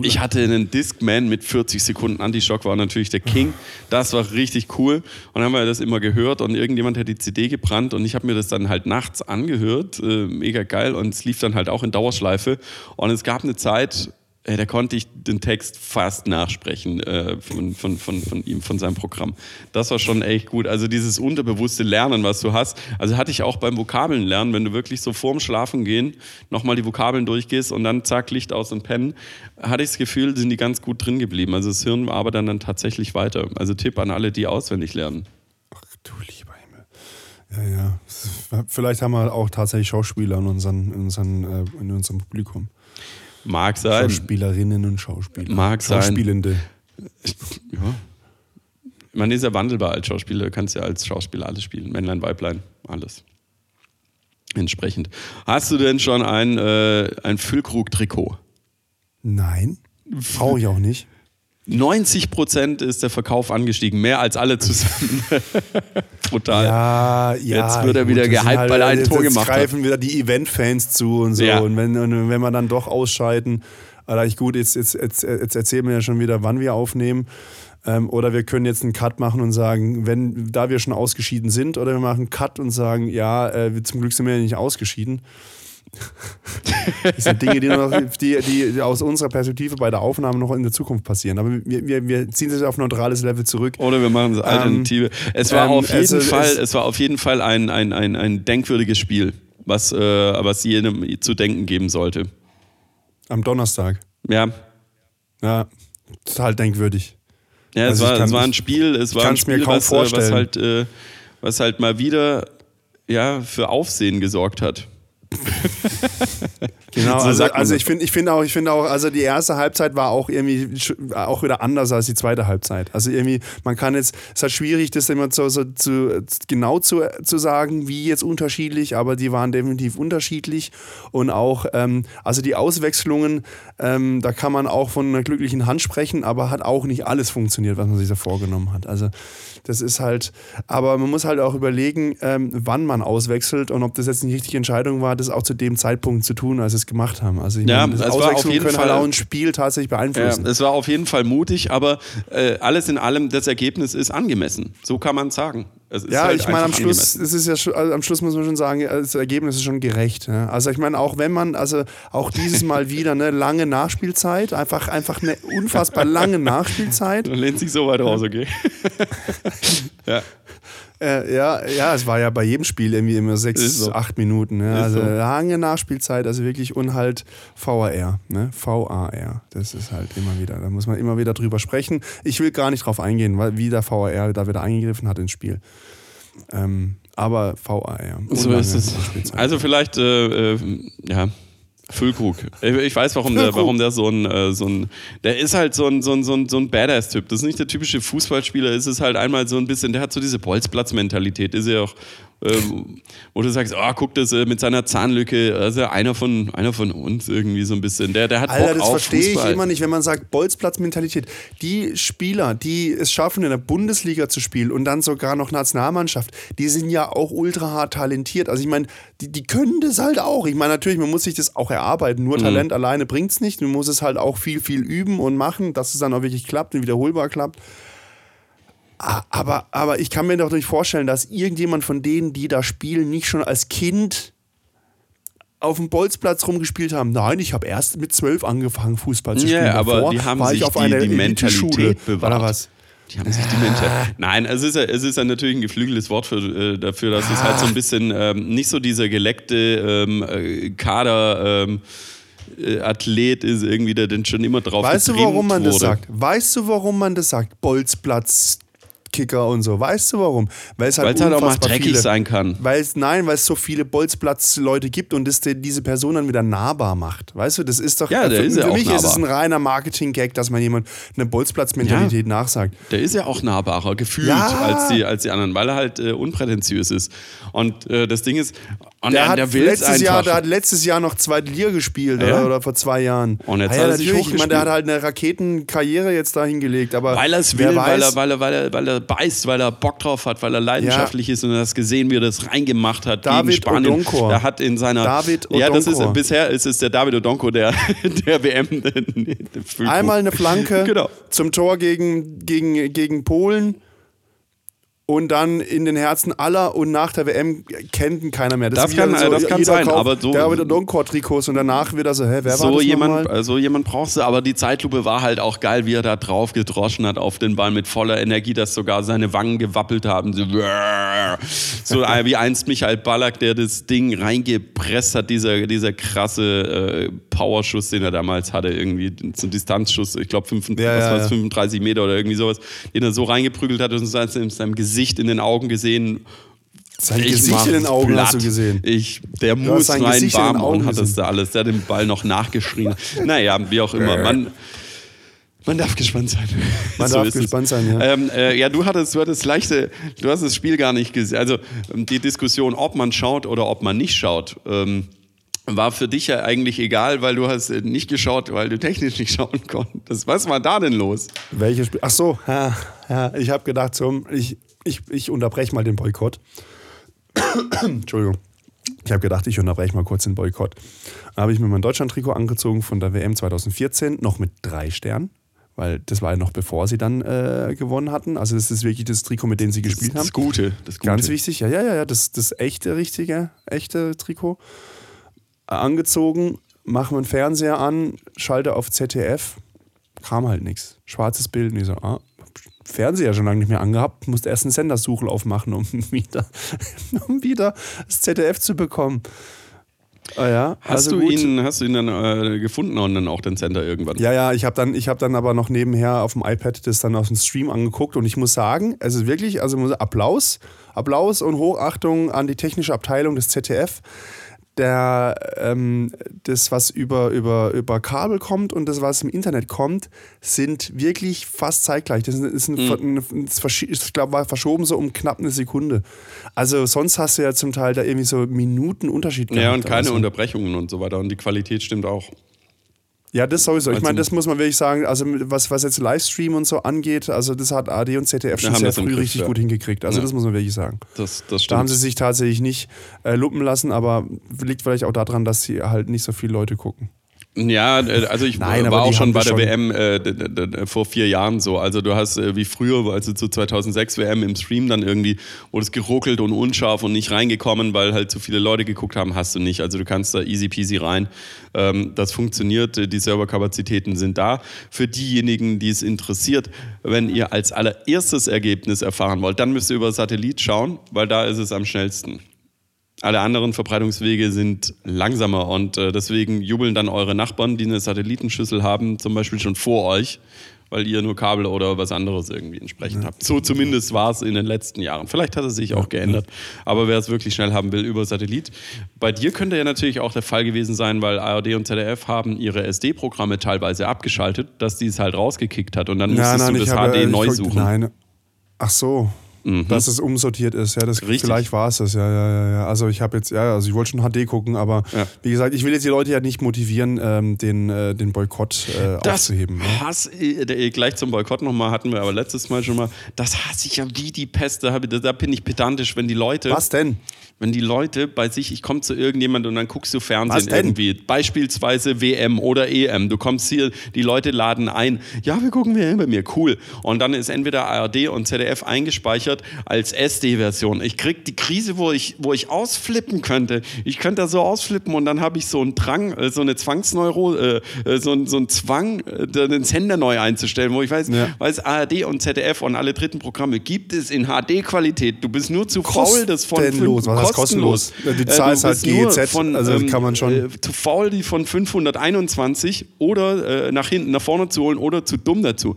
ich hatte einen Discman mit 40 Sekunden Antischock, war natürlich der King. Das war richtig cool. Und dann haben wir das immer gehört und irgendjemand hat die CD gebrannt und ich habe mir das dann halt nachts angehört. Äh, mega geil. Und es lief dann halt auch in Dauerschleife. Und es gab eine Zeit, äh, da konnte ich den Text fast nachsprechen äh, von, von, von, von ihm, von seinem Programm. Das war schon echt gut. Also dieses unterbewusste Lernen, was du hast, also hatte ich auch beim Vokabeln lernen, wenn du wirklich so vorm Schlafen gehen nochmal die Vokabeln durchgehst und dann zack, Licht aus und pennen, hatte ich das Gefühl, sind die ganz gut drin geblieben. Also das Hirn arbeitet dann tatsächlich weiter. Also Tipp an alle, die auswendig lernen. Ach du lieber Himmel. Ja, ja. Vielleicht haben wir auch tatsächlich Schauspieler in, unseren, in, unseren, äh, in unserem Publikum. Mag sein. Schauspielerinnen und Schauspieler. Mag sein. Schauspielende. Ja. Man ist ja wandelbar als Schauspieler, du kannst ja als Schauspieler alles spielen. Männlein, Weiblein, alles. Entsprechend. Hast du denn schon ein, äh, ein Füllkrug-Trikot? Nein. Brauche ich auch nicht. 90 Prozent ist der Verkauf angestiegen, mehr als alle zusammen. Brutal. Ja, ja. Jetzt wird er wieder gehypt, halt, weil er ein Tor gemacht hat. Jetzt greifen wieder die Event-Fans zu und so. Ja. Und, wenn, und wenn wir dann doch ausscheiden, also gut, jetzt, jetzt, jetzt, jetzt erzählen wir ja schon wieder, wann wir aufnehmen. Ähm, oder wir können jetzt einen Cut machen und sagen, wenn, da wir schon ausgeschieden sind, oder wir machen einen Cut und sagen, ja, äh, zum Glück sind wir ja nicht ausgeschieden. Das sind Dinge, die, noch, die, die, aus unserer Perspektive bei der Aufnahme noch in der Zukunft passieren. Aber wir, wir, wir ziehen es auf neutrales Level zurück. Oder wir machen es ähm, alternative. Ähm, es war ähm, auf jeden also, Fall, es, es, war auf jeden Fall ein, ein, ein, ein denkwürdiges Spiel, was, äh, was jedem zu denken geben sollte. Am Donnerstag. Ja. Ja, total denkwürdig. Ja, es, also war, es war ein Spiel, es war ein Spiel, was, äh, was, halt, äh, was halt mal wieder ja, für Aufsehen gesorgt hat. genau, so also, also ich finde ich find auch, ich finde auch, also die erste Halbzeit war auch irgendwie auch wieder anders als die zweite Halbzeit. Also irgendwie, man kann jetzt, es ist halt schwierig, das immer so, so zu, genau zu, zu sagen, wie jetzt unterschiedlich, aber die waren definitiv unterschiedlich und auch, ähm, also die Auswechslungen, ähm, da kann man auch von einer glücklichen Hand sprechen, aber hat auch nicht alles funktioniert, was man sich da vorgenommen hat. Also das ist halt, aber man muss halt auch überlegen, ähm, wann man auswechselt und ob das jetzt eine richtige Entscheidung war, das auch zu dem Zeitpunkt zu tun, als sie es gemacht haben. Also ich ja, meine, das Auswechslung können Fall, halt auch ein Spiel tatsächlich beeinflussen. Ja, es war auf jeden Fall mutig, aber äh, alles in allem, das Ergebnis ist angemessen. So kann man sagen ja, halt ich meine, am Schluss, es ist ja schon, also am Schluss muss man schon sagen, das Ergebnis ist schon gerecht. Ja. Also ich meine, auch wenn man, also auch dieses Mal wieder eine lange Nachspielzeit, einfach, einfach eine unfassbar lange Nachspielzeit. Dann lehnt sich so weit raus, okay. ja. Äh, ja, ja, es war ja bei jedem Spiel irgendwie immer sechs, so. acht Minuten. Ja. Also so. lange Nachspielzeit, also wirklich und halt VAR, ne? VAR. Das ist halt immer wieder, da muss man immer wieder drüber sprechen. Ich will gar nicht drauf eingehen, weil, wie der VAR da wieder eingegriffen hat ins Spiel. Ähm, aber VAR. So ist es. Also vielleicht, äh, äh, ja, Füllkrug. Ich weiß, warum der, warum der so ein, äh, so ein, der ist halt so ein, so ein, so ein, so ein Badass-Typ. Das ist nicht der typische Fußballspieler, es ist halt einmal so ein bisschen, der hat so diese Bolzplatz-Mentalität, ist ja auch ähm, wo du sagst, oh, guck das äh, mit seiner Zahnlücke, also einer von, einer von uns irgendwie so ein bisschen. Der, der hat Alter, Bock das verstehe ich immer nicht, wenn man sagt Bolzplatz-Mentalität. Die Spieler, die es schaffen, in der Bundesliga zu spielen und dann sogar noch Nationalmannschaft, die sind ja auch ultra hart talentiert. Also ich meine, die, die können das halt auch. Ich meine, natürlich, man muss sich das auch erarbeiten. Nur mhm. Talent mhm. alleine bringt es nicht. Man muss es halt auch viel, viel üben und machen, dass es dann auch wirklich klappt und wiederholbar klappt. Aber, aber ich kann mir doch nicht vorstellen, dass irgendjemand von denen, die da spielen, nicht schon als Kind auf dem Bolzplatz rumgespielt haben. Nein, ich habe erst mit zwölf angefangen, Fußball zu spielen. Ja, aber Davor die haben war sich ich auf die, die Mentalität bewahrt. Oder was? Die haben sich die Mentalität. Nein, es ist, es ist natürlich ein geflügeltes Wort für, äh, dafür, dass es halt so ein bisschen ähm, nicht so dieser geleckte ähm, äh, Kader. Ähm, äh, Athlet ist irgendwie, der denn schon immer drauf Weißt du, warum man wurde. das sagt? Weißt du, warum man das sagt? Bolzplatz Kicker und so. Weißt du warum? Weil es halt, halt auch mal dreckig viele, sein kann. Weil es, nein, weil es so viele Bolzplatz-Leute gibt und das diese Person dann wieder nahbar macht. Weißt du, das ist doch. Ja, der für, ist ja für auch mich nahbar. ist es ein reiner Marketing-Gag, dass man jemand eine Bolzplatz-Mentalität ja, nachsagt. Der ist ja auch nahbarer, gefühlt, ja. als, die, als die anderen, weil er halt äh, unprätentiös ist. Und äh, das Ding ist, und der, der, will letztes Jahr, der hat letztes Jahr noch zweite Liga gespielt ja. oder, oder, vor zwei Jahren. Und jetzt ah, hat er sich ich meine, der hat halt eine Raketenkarriere jetzt da hingelegt. Aber weil er es will, weil er, weil, er, weil, er, weil er beißt, weil er Bock drauf hat, weil er leidenschaftlich ja. ist und er das gesehen, wie er das reingemacht hat David gegen Spanien. Odonkor. Er hat in seiner David Odonkor. Ja, das ist bisher ist es der David Odonko, der, der WM. Einmal eine Flanke genau. zum Tor gegen, gegen, gegen Polen und dann in den Herzen aller und nach der WM kennt ihn keiner mehr. Das, das kann, so, das kann sein, aber so. Der mit Donkor-Trikots und danach wird er so, hä, wer so war das jemand, So also jemand brauchst du, aber die Zeitlupe war halt auch geil, wie er da drauf gedroschen hat auf den Ball mit voller Energie, dass sogar seine Wangen gewappelt haben. So, so wie einst Michael Ballack, der das Ding reingepresst hat, dieser, dieser krasse äh, Powerschuss, den er damals hatte, irgendwie zum Distanzschuss, ich glaube ja, ja, ja. 35 Meter oder irgendwie sowas, den er so reingeprügelt hat und in seinem Gesicht Gesicht in den Augen gesehen. Sein ich Gesicht in den Augen platt. hast du gesehen. Ich, der muss rein warm und hat das da alles. Der hat den Ball noch nachgeschrien. naja, wie auch immer. Man, man darf gespannt sein. Man so darf gespannt es. sein, ja. Ähm, äh, ja, du hattest, du hattest leichte, du hast das Spiel gar nicht gesehen. Also ähm, die Diskussion, ob man schaut oder ob man nicht schaut. Ähm, war für dich ja eigentlich egal, weil du hast nicht geschaut, weil du technisch nicht schauen konntest. Was war da denn los? Welches Spiel? Ach so, ja, ja ich habe gedacht, so, ich, ich, ich unterbreche mal den Boykott. Entschuldigung. Ich habe gedacht, ich unterbreche mal kurz den Boykott. Dann habe ich mir mein Deutschland-Trikot angezogen von der WM 2014, noch mit drei Sternen, weil das war ja noch bevor sie dann äh, gewonnen hatten. Also das ist wirklich das Trikot, mit dem sie gespielt das, haben. Das Gute, das Gute. Ganz wichtig, ja, ja, ja, das, das echte, richtige, echte Trikot. Angezogen, mache meinen Fernseher an, schalte auf ZDF, kam halt nichts. Schwarzes Bild und ich so, ah, Fernseher schon lange nicht mehr angehabt, musste erst einen Sendersuchlauf machen, um wieder, um wieder das ZDF zu bekommen. Ah ja, hast, also du ihn, hast du ihn dann äh, gefunden und dann auch den Sender irgendwann? Ja, ja, ich habe dann, hab dann aber noch nebenher auf dem iPad das dann aus dem Stream angeguckt und ich muss sagen, es ist wirklich, also Applaus, Applaus und Hochachtung an die technische Abteilung des ZDF der, ähm, das, was über, über, über Kabel kommt und das, was im Internet kommt, sind wirklich fast zeitgleich. Das ist, ein, mhm. ein, ich glaube, war verschoben so um knapp eine Sekunde. Also sonst hast du ja zum Teil da irgendwie so Minuten Unterschied. Ja, und keine also. Unterbrechungen und so weiter. Und die Qualität stimmt auch. Ja, das sowieso. Ich also meine, das muss man wirklich sagen, also was, was jetzt Livestream und so angeht, also das hat AD und ZDF schon sehr früh richtig ja. gut hingekriegt. Also ja. das muss man wirklich sagen. Das, das stimmt. Da haben sie sich tatsächlich nicht äh, lupen lassen, aber liegt vielleicht auch daran, dass sie halt nicht so viele Leute gucken. Ja, äh, also ich Nein, war auch schon bei der schon WM äh, vor vier Jahren so. Also du hast äh, wie früher, also zu 2006 WM im Stream dann irgendwie, wurde es geruckelt und unscharf und nicht reingekommen, weil halt zu viele Leute geguckt haben, hast du nicht. Also du kannst da easy peasy rein. Ähm, das funktioniert, äh, die Serverkapazitäten sind da. Für diejenigen, die es interessiert, wenn ihr als allererstes Ergebnis erfahren wollt, dann müsst ihr über Satellit schauen, weil da ist es am schnellsten. Alle anderen Verbreitungswege sind langsamer und äh, deswegen jubeln dann eure Nachbarn, die eine Satellitenschüssel haben, zum Beispiel schon vor euch, weil ihr nur Kabel oder was anderes irgendwie entsprechend ja. habt. So zumindest war es in den letzten Jahren. Vielleicht hat es sich auch geändert, aber wer es wirklich schnell haben will über Satellit. Bei dir könnte ja natürlich auch der Fall gewesen sein, weil ARD und ZDF haben ihre SD-Programme teilweise abgeschaltet, dass die es halt rausgekickt hat und dann musstest nein, nein, du das habe, HD neu suchen. Nein. Ach so, Mhm. Dass es umsortiert ist, ja, das Richtig. vielleicht war es das, ja, ja, ja, ja. Also ich habe jetzt, ja, also ich wollte schon HD gucken, aber ja. wie gesagt, ich will jetzt die Leute ja nicht motivieren, ähm, den, äh, den Boykott äh, das aufzuheben. Ne? Hass, äh, gleich zum Boykott nochmal hatten wir aber letztes Mal schon mal, das hasse ich ja wie die Pest, da, da bin ich pedantisch, wenn die Leute. Was denn? wenn die Leute bei sich, ich komme zu irgendjemand und dann guckst du Fernsehen irgendwie, beispielsweise WM oder EM, du kommst hier, die Leute laden ein, ja, wir gucken WM bei mir, cool. Und dann ist entweder ARD und ZDF eingespeichert als SD-Version. Ich krieg die Krise, wo ich, wo ich ausflippen könnte. Ich könnte da so ausflippen und dann habe ich so einen Drang, äh, so eine Zwangsneuro, äh, äh, so, so einen Zwang, den Sender neu einzustellen, wo ich weiß, ja. weiß ARD und ZDF und alle dritten Programme gibt es in HD-Qualität. Du bist nur zu faul, das von fünf, kostenlos. kostenlos. Die Zahl äh, ist halt GEZ, von, also ähm, kann man schon. Äh, zu faul, die von 521 oder äh, nach hinten, nach vorne zu holen oder zu dumm dazu.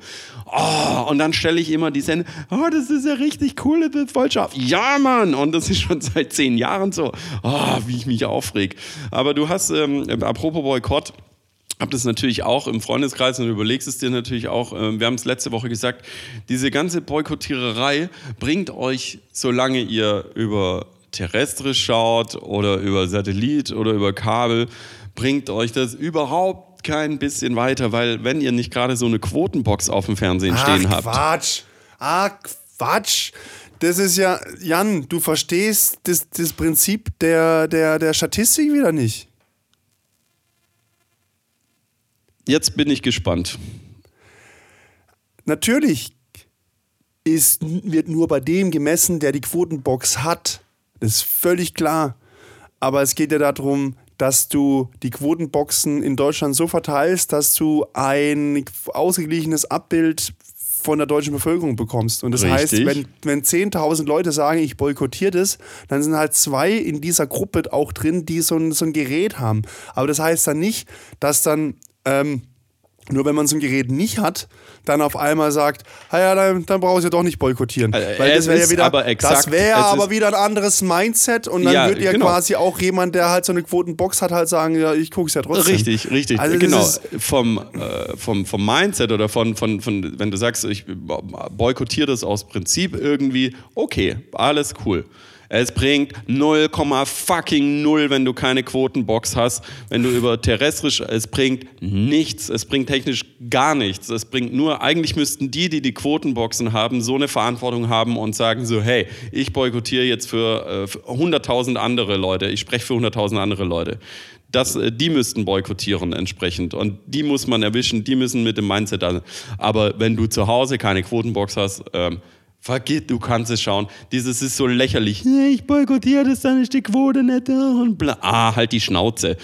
Oh, und dann stelle ich immer die Sendung, oh, das ist ja richtig cool, das wird voll scharf. Ja, Mann! Und das ist schon seit zehn Jahren so. Oh, wie ich mich aufreg. Aber du hast, ähm, apropos Boykott, hab das natürlich auch im Freundeskreis und überlegst es dir natürlich auch. Ähm, wir haben es letzte Woche gesagt, diese ganze Boykottiererei bringt euch, solange ihr über terrestrisch schaut oder über Satellit oder über Kabel, bringt euch das überhaupt kein bisschen weiter, weil wenn ihr nicht gerade so eine Quotenbox auf dem Fernsehen Ach, stehen habt. Quatsch. Ah, Quatsch. Das ist ja, Jan, du verstehst das, das Prinzip der, der, der Statistik wieder nicht. Jetzt bin ich gespannt. Natürlich ist, wird nur bei dem gemessen, der die Quotenbox hat. Das ist völlig klar. Aber es geht ja darum, dass du die Quotenboxen in Deutschland so verteilst, dass du ein ausgeglichenes Abbild von der deutschen Bevölkerung bekommst. Und das Richtig. heißt, wenn, wenn 10.000 Leute sagen, ich boykottiere das, dann sind halt zwei in dieser Gruppe auch drin, die so ein, so ein Gerät haben. Aber das heißt dann nicht, dass dann ähm, nur wenn man so ein Gerät nicht hat, dann auf einmal sagt, ah ja, dann, dann brauchst du ja doch nicht boykottieren. Äh, Weil es das wäre ja wieder, aber exakt- das wäre aber wieder ein anderes Mindset und dann Ja, würde ja genau. quasi auch jemand, der halt so eine Quotenbox hat, halt sagen, ja, ich gucke es ja trotzdem. Richtig, richtig. Also genau. Vom, äh, vom, vom Mindset oder von, von, von, wenn du sagst, ich boykottiere das aus Prinzip irgendwie, okay, alles cool. Es bringt 0, fucking 0, wenn du keine Quotenbox hast. Wenn du über terrestrisch, es bringt nichts. Es bringt technisch gar nichts. Es bringt nur, eigentlich müssten die, die die Quotenboxen haben, so eine Verantwortung haben und sagen so, hey, ich boykottiere jetzt für, äh, für 100.000 andere Leute. Ich spreche für 100.000 andere Leute. Das, äh, die müssten boykottieren entsprechend. Und die muss man erwischen, die müssen mit dem Mindset sein. Aber wenn du zu Hause keine Quotenbox hast, ähm, vergiss, du kannst es schauen. Dieses ist so lächerlich. Ich boykottiere das, dann ist die Quote nicht und bla. Ah, halt die Schnauze.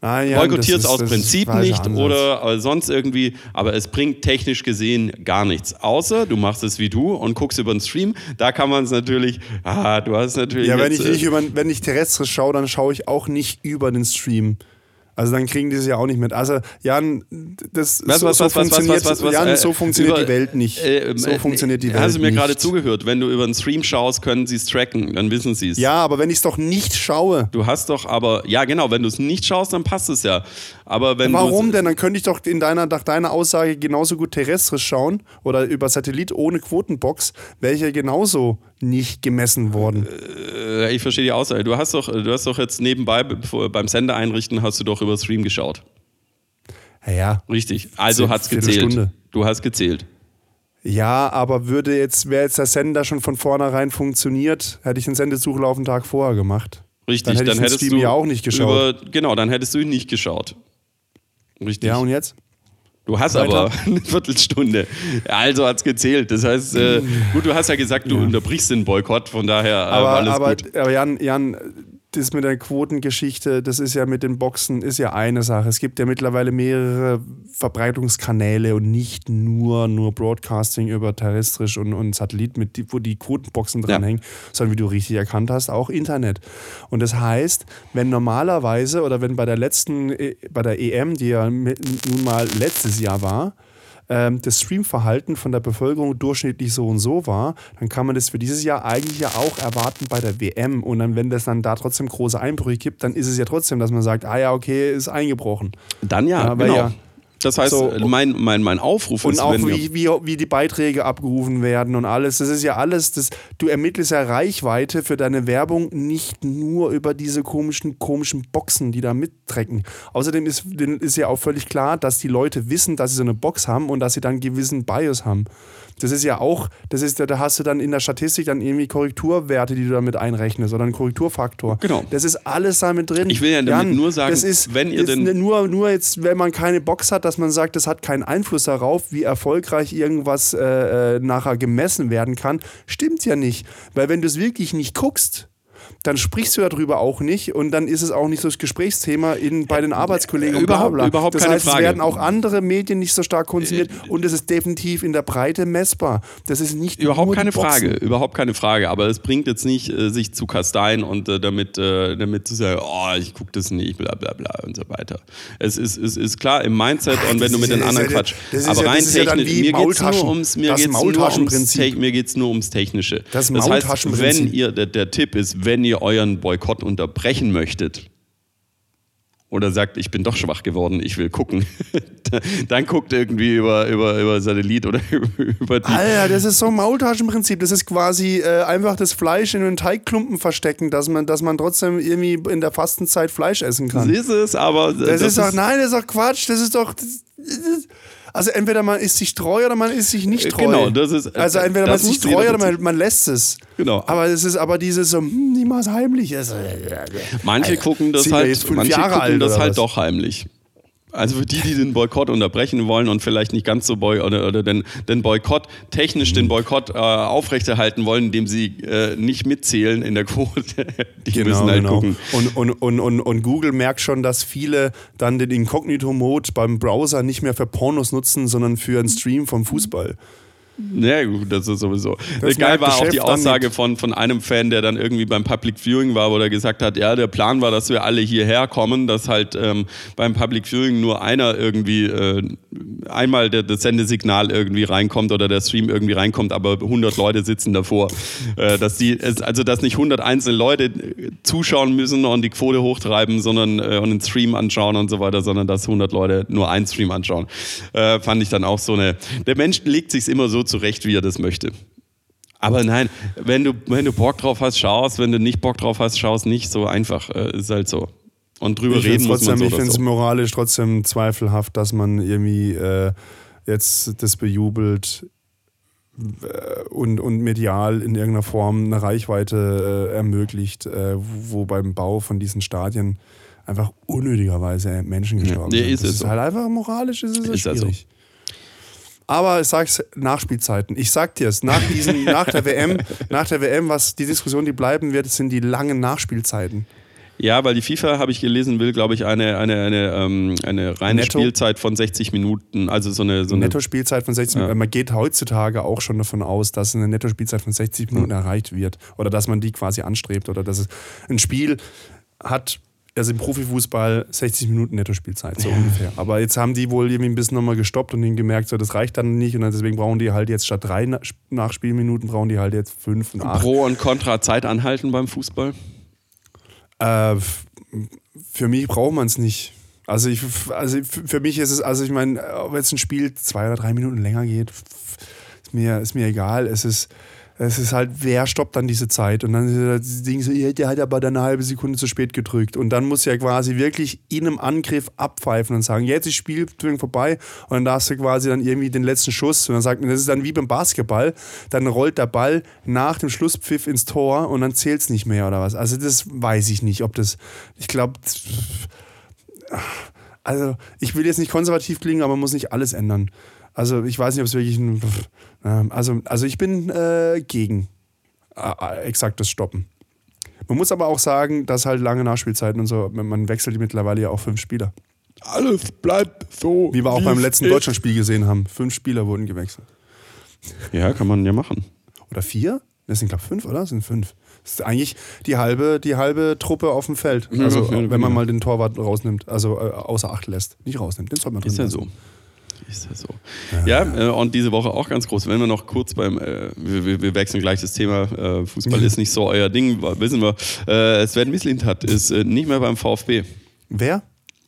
Ah, ja, Boykottiert es aus Prinzip nicht Ansatz. oder äh, sonst irgendwie, aber es bringt technisch gesehen gar nichts. Außer du machst es wie du und guckst über den Stream. Da kann man es natürlich, ah, du hast natürlich. Ja, wenn jetzt, ich, äh, nicht über, wenn ich terrestrisch schaue, dann schaue ich auch nicht über den Stream. Also dann kriegen die es ja auch nicht mit. Also Jan, das Was, so, was, so was, funktioniert, was, was, Jan, äh, so funktioniert über- die Welt nicht. äh, so äh, funktioniert die Welt Hast du mir nicht. gerade zugehört? Wenn du über den Stream schaust, können sie es tracken, dann wissen sie es. Ja, aber wenn ich es doch nicht schaue, Du hast doch aber, ja genau, wenn du es nicht schaust, dann passt es ja. Aber wenn warum denn? Dann könnte ich doch in deiner, nach deiner Aussage genauso gut terrestrisch schauen oder über Satellit ohne Quotenbox, welche genauso nicht gemessen worden. äh, ich verstehe die Aussage. Du hast doch, du hast doch jetzt nebenbei beim Sender einrichten, hast du doch über Stream geschaut. Ja, ja. Richtig. Also Viertel- hat's gezählt. Du hast gezählt. Ja, aber würde jetzt, wäre jetzt der Sender schon von vornherein funktioniert, hätte ich den Sendesuchlauf einen Tag vorher gemacht. Richtig. Dann hätte ich den hättest Stream du ja auch nicht geschaut. Über, genau, dann hättest du ihn nicht geschaut. Richtig. Ja, und jetzt? Du hast Weiter. aber eine Viertelstunde. Also hat's gezählt. Das heißt, äh, gut, du hast ja gesagt, du unterbrichst den Boykott, von daher äh, Aber, alles aber, gut. aber Jan, Jan, das mit der Quotengeschichte, das ist ja mit den Boxen, ist ja eine Sache. Es gibt ja mittlerweile mehrere Verbreitungskanäle und nicht nur, nur Broadcasting über terrestrisch und, und Satellit, mit wo die Quotenboxen dranhängen, sondern wie du richtig erkannt hast, auch Internet. Und das heißt, wenn normalerweise oder wenn bei der letzten, äh, bei der EM, die ja nun mal letztes Jahr war, ähm, das Streamverhalten von der Bevölkerung durchschnittlich so und so war, dann kann man das für dieses Jahr eigentlich ja auch erwarten bei der WM. Und dann, wenn das dann da trotzdem große Einbrüche gibt, dann ist es ja trotzdem, dass man sagt, ah ja, okay, ist eingebrochen. Dann ja, Ja, aber genau. ja. Das heißt, So, mein, mein, mein Aufruf Und ist, auch wenn wir- wie, wie, wie die Beiträge abgerufen werden und alles. Das ist ja alles, das, du ermittelst ja Reichweite für deine Werbung nicht nur über diese komischen, komischen Boxen, die da mittrecken. Außerdem ist, ist ja auch völlig klar, dass die Leute wissen, dass sie so eine Box haben und dass sie dann gewissen Bias haben. Das ist ja auch, das ist, da hast du dann in der Statistik dann irgendwie Korrekturwerte, die du damit einrechnest oder einen Korrekturfaktor. Genau. Das ist alles damit drin. Ich will ja damit nur sagen, das ist, wenn ihr ist denn- nur, nur jetzt, wenn man keine Box hat, dass man sagt, das hat keinen Einfluss darauf, wie erfolgreich irgendwas äh, äh, nachher gemessen werden kann, stimmt ja nicht. Weil wenn du es wirklich nicht guckst dann sprichst du darüber auch nicht und dann ist es auch nicht so das Gesprächsthema in, bei den Arbeitskollegen Überhaupt- bla bla. überhaupt das keine heißt, Frage. es werden auch andere Medien nicht so stark konsumiert Äh, und es ist definitiv in der Breite messbar. Das ist nicht Überhaupt keine. Frage, überhaupt keine Frage. Aber es bringt jetzt nicht, äh, sich zu kasteien und äh, damit, äh, damit zu sagen, oh, ich gucke das nicht, bla bla bla und so weiter. Es ist, es ist klar im Mindset und wenn das du mit den ja- das anderen ja- Quatsch. das ist Aber ja- das rein technisch, mir geht es nur ums, mir Das geht's nur ums, Maultaschenprinzip. Te- mir geht's nur ums Technische. Das heißt, Maultaschenprinzip. wenn ihr, der, der Tipp ist, wenn ihr euren Boykott unterbrechen möchtet, oder sagt, ich bin doch schwach geworden, ich will gucken, dann guckt irgendwie über, über, über Satellit oder über die. Alter, das ist so ein Maultaschenprinzip. Das ist quasi äh, einfach das Fleisch in einen Teigklumpen verstecken, dass man, dass man trotzdem irgendwie in der Fastenzeit Fleisch essen kann. Das ist es, aber Das, ist doch, nein, das ist doch Quatsch. Das ist doch. Das, das ist, also entweder man ist sich treu oder man ist sich nicht treu. Genau, das ist- Also entweder man ist sich treu oder man, man lässt es. Genau. Aber es ist aber dieses so, hm, die mal heimlich ist. Manche gucken das halt, manche Jahre gucken alt das halt was? doch heimlich. Also für die, die den Boykott unterbrechen wollen und vielleicht nicht ganz so boy oder, oder den, den Boykott, technisch den Boykott äh, aufrechterhalten wollen, indem sie äh, nicht mitzählen in der Quote, die müssen halt gucken. Und, und, und, und, und Google merkt schon, dass viele dann den Inkognito-Mode beim Browser nicht mehr für Pornos nutzen, sondern für einen Stream vom Fußball. Ja, gut, das ist sowieso. Das Geil war auch die Aussage von, von einem Fan, der dann irgendwie beim Public Viewing war, wo er gesagt hat, ja, der Plan war, dass wir alle hierher kommen, dass halt ähm, beim Public Viewing nur einer irgendwie äh, einmal der, das Sendesignal irgendwie reinkommt oder der Stream irgendwie reinkommt, aber 100 Leute sitzen davor. Äh, dass die, also dass nicht 100 einzelne Leute zuschauen müssen und die Quote hochtreiben, sondern äh, und den Stream anschauen und so weiter, sondern dass 100 Leute nur einen Stream anschauen. Äh, fand ich dann auch so eine. Der Mensch legt sich immer so zurecht, wie er das möchte. Aber nein, wenn du, wenn du Bock drauf hast, schaust, wenn du nicht Bock drauf hast, schaust nicht. So einfach, äh, ist halt so. Und drüber Ich reden finde muss man es so ich oder find's so. moralisch trotzdem zweifelhaft, dass man irgendwie äh, jetzt das bejubelt äh, und, und medial in irgendeiner Form eine Reichweite äh, ermöglicht, äh, wo beim Bau von diesen Stadien einfach unnötigerweise Menschen gestorben nee, sind. ist das es ist so. halt einfach moralisch ist es Ist ja so. schwierig. Aber ich sag's Nachspielzeiten. Ich sag dir's, nach diesen, nach der WM, nach der WM, was die Diskussion, die bleiben wird, sind die langen Nachspielzeiten. Ja, weil die FIFA, habe ich gelesen, will, glaube ich, eine, eine, eine, ähm, eine reine Netto? Spielzeit von 60 Minuten. Also so eine. So eine Nettospielzeit von 60 Minuten. Man geht heutzutage auch schon davon aus, dass eine Nettospielzeit von 60 Minuten erreicht wird. Oder dass man die quasi anstrebt. Oder dass es ein Spiel hat, also im Profifußball 60 Minuten Nettospielzeit, so ungefähr. Aber jetzt haben die wohl irgendwie ein bisschen nochmal gestoppt und ihnen gemerkt, so, das reicht dann nicht. Und dann deswegen brauchen die halt jetzt statt drei Na- Nachspielminuten, brauchen die halt jetzt fünf und acht. Pro und Contra Zeit anhalten beim Fußball. Äh, für mich braucht man es nicht. Also, ich, also für mich ist es, also ich meine, ob jetzt ein Spiel zwei oder drei Minuten länger geht, ist mir, ist mir egal. Es ist, es ist halt, wer stoppt dann diese Zeit? Und dann ist das Ding so, der hat aber dann eine halbe Sekunde zu spät gedrückt. Und dann muss ja quasi wirklich in einem Angriff abpfeifen und sagen, jetzt ist Spiel vorbei. Und dann darfst du quasi dann irgendwie den letzten Schuss. Und dann sagt man, das ist dann wie beim Basketball. Dann rollt der Ball nach dem Schlusspfiff ins Tor und dann zählt es nicht mehr oder was. Also das weiß ich nicht, ob das, ich glaube, also ich will jetzt nicht konservativ klingen, aber man muss nicht alles ändern. Also ich weiß nicht, ob es wirklich ein, also, also ich bin äh, gegen äh, exaktes Stoppen. Man muss aber auch sagen, dass halt lange Nachspielzeiten und so, man wechselt mittlerweile ja auch fünf Spieler. Alles bleibt so. Wie wir auch beim letzten ist. Deutschlandspiel gesehen haben. Fünf Spieler wurden gewechselt. Ja, kann man ja machen. Oder vier? Das sind, glaube ich, fünf, oder? Das sind fünf. Das ist eigentlich die halbe, die halbe Truppe auf dem Feld. Also, ja, wenn genau. man mal den Torwart rausnimmt, also äh, außer Acht lässt. Nicht rausnimmt, den soll man drin Ist ja lassen. so. Ist ja so. Ja, äh, und diese Woche auch ganz groß. Wenn wir noch kurz beim, äh, wir, wir- wechseln gleich das Thema, äh, Fußball ist nicht so euer Ding, wissen wir. Äh, Sven Mislintat ist äh, nicht mehr beim VfB. Wer?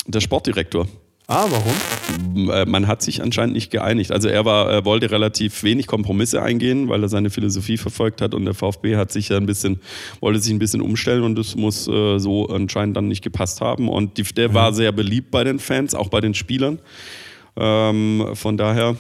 Der Sportdirektor. Ah, warum? Äh, Man hat sich anscheinend nicht geeinigt. Also er war, wollte relativ wenig Kompromisse eingehen, weil er seine Philosophie verfolgt hat und der VfB hat sich ja ein bisschen, wollte sich ein bisschen umstellen und das muss so anscheinend dann nicht gepasst haben. Und die, der war sehr beliebt bei den Fans, auch bei den Spielern. Ähm, von daher.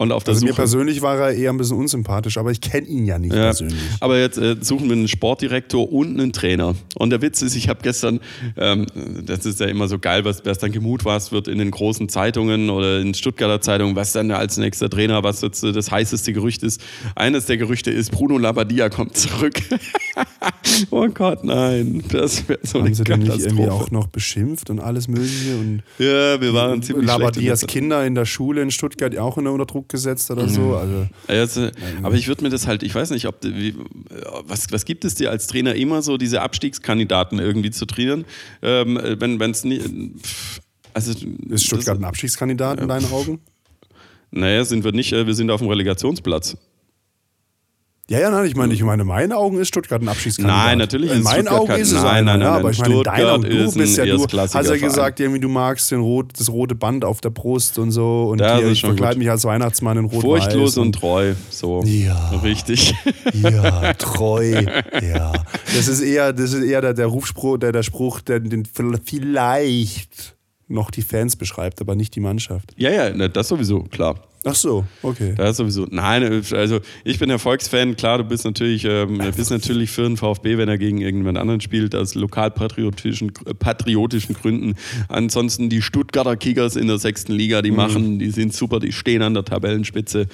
Und auf der Also mir Suche. persönlich war er eher ein bisschen unsympathisch, aber ich kenne ihn ja nicht Ja, persönlich. aber jetzt äh, suchen wir einen Sportdirektor und einen Trainer. Und der Witz ist, ich habe gestern, ähm, das ist ja immer so geil, was was dann gemutmaßt wird in den großen Zeitungen oder in Stuttgarter Zeitungen, was dann als nächster Trainer, was jetzt das heißeste Gerücht ist. Eines der Gerüchte ist, Bruno Labbadia kommt zurück. oh Gott, nein, das wäre so eine Haben sie denn nicht irgendwie auch noch beschimpft und alles Mögliche? Und ja, wir waren ziemlich letzter- Kinder in der Schule in Stuttgart auch unter unter Druck gesetzt oder Mhm. so. Also, Also, aber ich würde mir das halt, ich weiß nicht, ob wie, was, was gibt es dir als Trainer immer so, diese Abstiegskandidaten irgendwie zu trainieren? Ähm, wenn es nicht. Also, ist Stuttgart ein Abstiegskandidat in deinen Augen? Das, naja, sind wir nicht, äh, wir sind auf dem Relegationsplatz. Ja, ja, nein, ich meine, ich meine, in meinen Augen ist Stuttgart ein Abschiedskandidat. Nein, natürlich In ist meinen Stuttgart Augen ist es nein, einer, nein, nein, ja, aber ich meine, in deinen Augen, du bist ja, du hast ja gesagt, irgendwie, du magst den rot, das rote Band auf der Brust und so und hier, ich verkleide mich als Weihnachtsmann in rot Furchtlos und treu. So. Ja. Richtig. Ja, treu. ja. Das ist eher, das ist eher der, der Rufspruch, der, der Spruch, der den vielleicht noch die Fans beschreibt, aber nicht die Mannschaft. ja, ja, das sowieso, klar. Ach so, okay. Das sowieso. Nein, also ich bin Erfolgsfan. Klar, du bist natürlich, ähm, bist natürlich für den VfB, wenn er gegen irgendjemand anderen spielt, aus lokalpatriotischen äh, patriotischen Gründen. Ansonsten die Stuttgarter Kickers in der sechsten Liga, Mhm. die machen, die sind super, die stehen an der Tabellenspitze.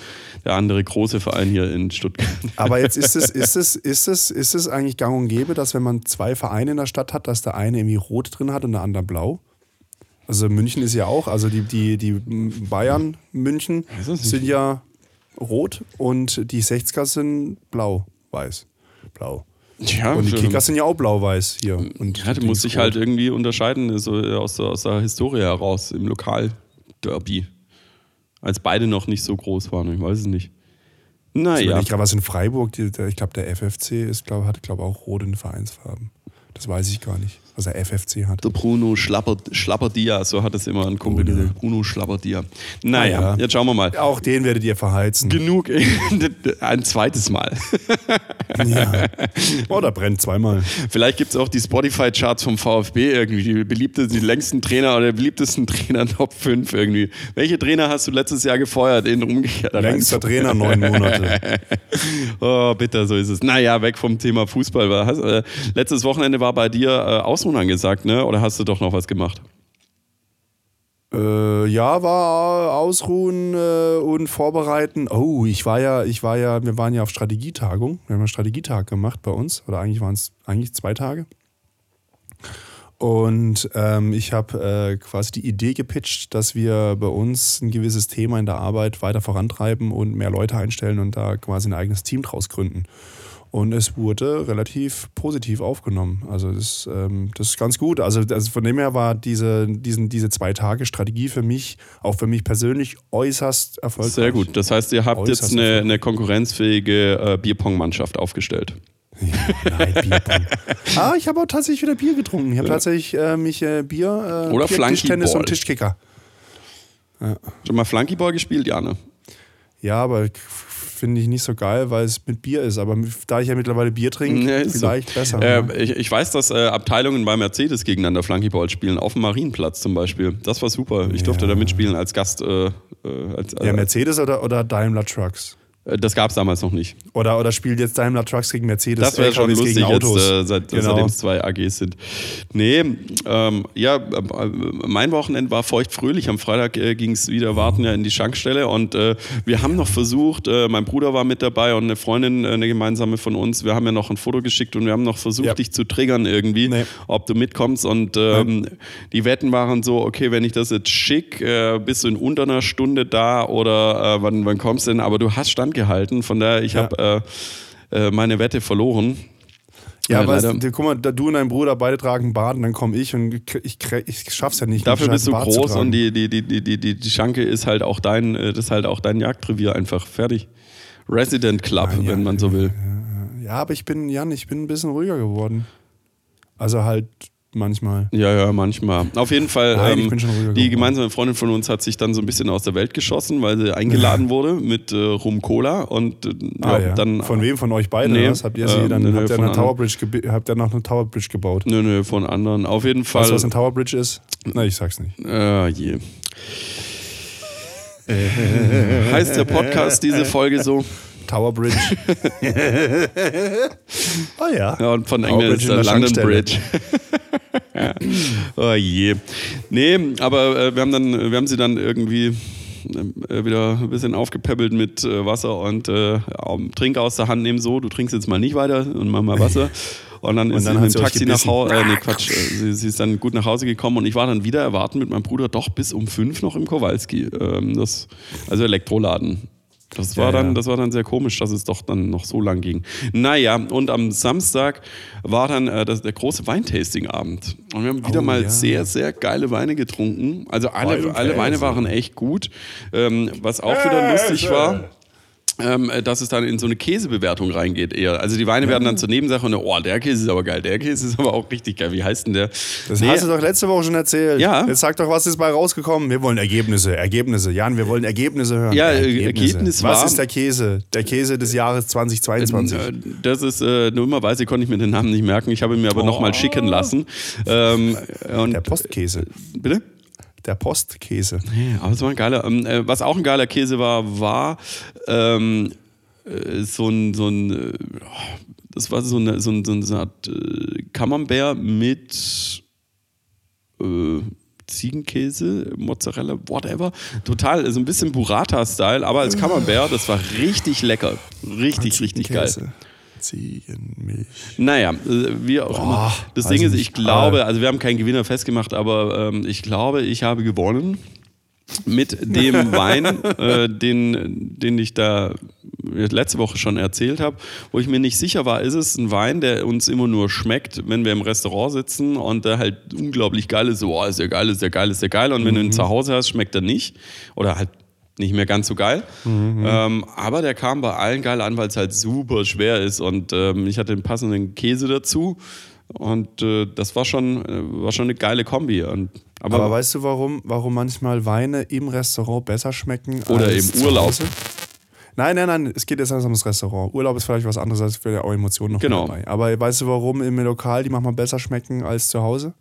Der andere große Verein hier in Stuttgart. Aber jetzt ist es, ist es, ist es, ist es eigentlich gang und gäbe, dass wenn man zwei Vereine in der Stadt hat, dass der eine irgendwie rot drin hat und der andere blau? Also München ist ja auch, also die, die, die Bayern München sind ja rot und die 60er sind blau, weiß, blau. Ja, Und die Kickers sind ja auch blau-weiß hier. Und ja, die musst dich rot. halt irgendwie unterscheiden, so aus der, aus der Historie heraus, im Lokalderby. Als beide noch nicht so groß waren, ich weiß es nicht. Ich Naja. überlege gerade, was in Freiburg, ich glaube, der FFC ist, glaub, hat, glaube auch rot in Vereinsfarben. Das weiß ich gar nicht, was der FFC hat. Der Bruno Schlapper, Schlapperdia, so hat es immer ein Kumpel Bruno. gesagt. Bruno Schlapperdia. Naja, Ah, ja. jetzt schauen wir mal. Auch den werdet ihr verheizen. Genug, ein zweites Mal. Ja. Oh, da brennt zweimal. Vielleicht gibt es auch die Spotify-Charts vom VfB irgendwie, die beliebtesten, die längsten Trainer oder die beliebtesten Trainer Top 5 irgendwie. Welche Trainer hast du letztes Jahr gefeuert in umgekehrter Längster? Trainer, neun Monate. Oh, bitter, so ist es. Naja, weg vom Thema Fußball. Äh, letztes Wochenende war bei dir äh, Ausruhen angesagt, ne? Oder hast du doch noch was gemacht? Äh, ja, war ausruhen äh, und vorbereiten. Oh, ich war ja, ich war ja, wir waren ja auf Strategietagung. Wir haben einen Strategietag gemacht bei uns. Oder eigentlich waren es eigentlich zwei Tage. Und ähm, ich habe äh, quasi die Idee gepitcht, dass wir bei uns ein gewisses Thema in der Arbeit weiter vorantreiben und mehr Leute einstellen und da quasi ein eigenes Team draus gründen. Und es wurde relativ positiv aufgenommen. Also das, ähm, das ist ganz gut. Also, also von dem her war diese, diesen, diese zwei Tage Strategie für mich, auch für mich persönlich, äußerst erfolgreich. Sehr gut. Das heißt, ihr habt Äußerst jetzt eine, eine konkurrenzfähige äh, Bierpong-Mannschaft aufgestellt. Ja, nein, Bierpong. ah, ich habe auch tatsächlich wieder Bier getrunken. Ich habe tatsächlich äh, mich äh, Bier, äh, Oder Bier. Tischtennis und Tischkicker. Schon mal Flunkyball gespielt, Jane? Ja, aber finde ich nicht so geil, weil es mit Bier ist. Aber da ich ja mittlerweile Bier trinke, Ja, ist so. vielleicht besser. ne? Äh, ich, ich weiß, dass äh, Abteilungen bei Mercedes gegeneinander Flunkyball spielen, auf dem Marienplatz zum Beispiel. Das war super. Ich durfte Ja. da mitspielen als Gast. Äh, äh, als, ja, äh, Mercedes oder, oder Daimler Trucks? Äh, das gab es damals noch nicht. Oder, oder spielt jetzt Daimler Trucks gegen Mercedes? Das wäre schon lustig, gegen jetzt, Autos. äh, seit, Genau. seitdem es zwei AGs sind. Nee, ähm, ja, äh, mein Wochenende war feuchtfröhlich. Am Freitag äh, ging es wieder warten ja in die Schankstelle und äh, wir haben noch versucht, mein Bruder war mit dabei und eine Freundin, eine gemeinsame von uns, wir haben ja noch ein Foto geschickt und wir haben noch versucht, Ja. dich zu triggern irgendwie, Nee. ob du mitkommst und ähm, die Wetten waren so, okay, wenn ich das jetzt schick, bist du in unter einer Stunde da oder wann, wann kommst du denn? Aber du hast standgehalten, von daher, ich Ja. habe äh, äh, meine Wette verloren. Ja, Ja, weißt leider. du, guck mal, da du und dein Bruder beide tragen und dann komme ich und ich, ich, ich schaff's ja nicht. Dafür bist du Bart groß und die, die, die, die, die, Schanke ist halt auch dein, äh, das ist halt auch dein Jagdrevier einfach. Fertig. Resident Club, Nein, ja, wenn man so will. Ja, aber ich bin, Jan, ich bin ein bisschen ruhiger geworden. Also halt manchmal. Ja, ja, manchmal. Auf jeden Fall, Nein, ich ähm, bin schon die gemeinsame Freundin von uns hat sich dann so ein bisschen aus der Welt geschossen, weil sie eingeladen wurde mit äh, Rum Cola und äh, Ah, ja. dann. von wem? Von euch beiden? Nee, oder was? Habt ihr sie ähm, dann nö, habt ihr eine. Tower Bridge habt ihr noch eine Tower Bridge gebaut? Nö, nö, von anderen. Auf jeden Fall. Weißt du, was eine Tower Bridge ist? Na, ich sag's nicht. äh, je. Heißt der Podcast diese Folge so? Tower Bridge. oh ja. Ja, und von England ist London Schankstelle. Bridge. ja. Oh je. Nee, aber äh, wir haben dann, wir haben sie dann irgendwie äh, wieder ein bisschen aufgepäppelt mit äh, Wasser und äh, Trink aus der Hand nehmen so, du trinkst jetzt mal nicht weiter und mach mal Wasser. Und dann ist dann sie mit dem Taxi nach. Hause, äh, nee, Quatsch, äh, sie, sie ist dann gut nach Hause gekommen und ich war dann wieder erwarten mit meinem Bruder doch bis um fünf noch im Kowalski. Ähm, das, also Elektroladen. Das war, Ja, dann, ja. das war dann sehr komisch, dass es doch dann noch so lang ging. Naja, und am Samstag war dann äh, das, der große Weintasting-Abend. Und wir haben wieder Oh, mal ja. sehr, sehr geile Weine getrunken. Also alle, alle Weine waren echt gut. Ähm, was auch wieder lustig war, ähm, äh, dass es dann in so eine Käsebewertung reingeht eher. Also die Weine werden dann zur Nebensache und oh, der Käse ist aber geil, der Käse ist aber auch richtig geil. Wie heißt denn der? Das Nee, hast du doch letzte Woche schon erzählt. Ja. Jetzt sag doch, was ist bei rausgekommen? Wir wollen Ergebnisse, Ergebnisse. Jan, wir wollen Ergebnisse hören. Ja, äh, Ergebnis Was war- ist der Käse? Der Käse des Jahres 2022. Äh, Das ist, äh, dummerweise konnte ich mir den Namen nicht merken. Ich habe ihn mir aber noch nochmal schicken lassen. Ähm, und, Der Postkäse. bitte? Der Postkäse. Nee, aber es war ein geiler. Ähm, äh, was auch ein geiler Käse war, war ähm, äh, so ein, so ein äh, das war so eine, so, ein, so eine Art äh, Camembert mit äh, Ziegenkäse, Mozzarella, whatever. Total, so ein bisschen Burrata-Style, aber als Camembert, das war richtig lecker. Richtig, richtig geil. Ziegenmilch. Naja, äh, wie auch immer. Das Ding ist, ich glaube, also wir haben keinen Gewinner festgemacht, aber ähm, ich glaube, ich habe gewonnen mit dem Wein, äh, den, den ich da letzte Woche schon erzählt habe, wo ich mir nicht sicher war, ist es ein Wein, der uns immer nur schmeckt, wenn wir im Restaurant sitzen und der halt unglaublich geil ist, so, oh, ist ja geil, ist ja geil, ist ja geil. Und wenn du ihn zu Hause hast, schmeckt er nicht. Oder halt nicht mehr ganz so geil. Ähm, aber der kam bei allen geil an, weil es halt super schwer ist und ähm, ich hatte den passenden Käse dazu und äh, das war schon, äh, war schon eine geile Kombi. Und, aber, Aber weißt du, warum, warum manchmal Weine im Restaurant besser schmecken Oder als im Urlaub. Nein, nein, nein, es geht jetzt erst ums Restaurant. Urlaub ist vielleicht was anderes, als für auch Emotionen noch Genau. dabei. Aber weißt du, warum im Lokal die manchmal besser schmecken als zu Hause?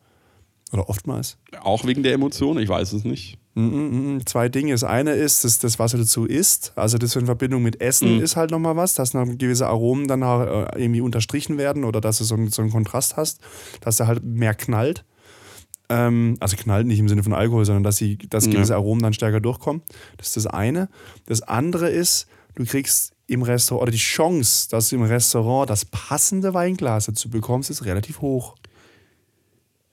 Oder oftmals? auch wegen der Emotionen, ich weiß es nicht. Mhm, Zwei Dinge. Das eine ist, dass das, was er dazu isst, also das in Verbindung mit Essen ist halt nochmal was, dass noch gewisse Aromen dann auch, äh, irgendwie unterstrichen werden oder dass du so, einen- so einen Kontrast hast, dass er halt mehr knallt. Ähm, also knallt nicht im Sinne von Alkohol, sondern dass, sie, dass gewisse Aromen dann stärker durchkommen. Das ist das eine. Das andere ist, du kriegst im Restaurant, oder die Chance, dass du im Restaurant das passende Weinglas dazu bekommst, ist relativ hoch.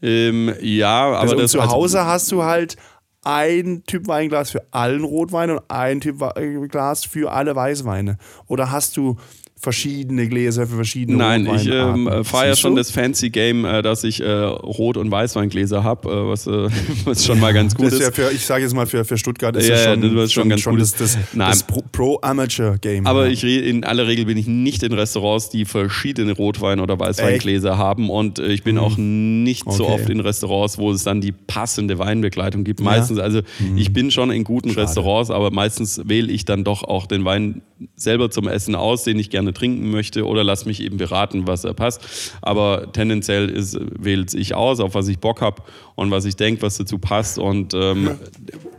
Ähm, ja, aber also, das zu also- Hause hast du halt ein Typ Weinglas für allen Rotweine und ein Typ Weinglas für alle Weißweine. Oder hast du verschiedene Gläser für verschiedene Nein, ich ähm, Rotweinarten? fahre ja schon das fancy Game, äh, dass ich äh, Rot- und Weißweingläser habe, äh, was, äh, was schon mal ganz gut Das ist ist. ja für, ich sage jetzt mal, für, für Stuttgart ist Ja, ja, ja, schon, das schon ganz gut. das, das, das Pro- Pro-Amateur-Game. Aber ja. ich in aller Regel bin ich nicht in Restaurants, die verschiedene Rotwein- oder Weißweingläser haben und äh, ich bin auch nicht so Okay. oft in Restaurants, wo es dann die passende Weinbegleitung gibt. Meistens, also ich bin schon in guten Restaurants, aber meistens wähle ich dann doch auch den Wein selber zum Essen aus, den ich gerne trinken möchte oder lass mich eben beraten, was da passt. Aber tendenziell ist, wähle ich aus, auf was ich Bock habe und was ich denke, was dazu passt und ähm,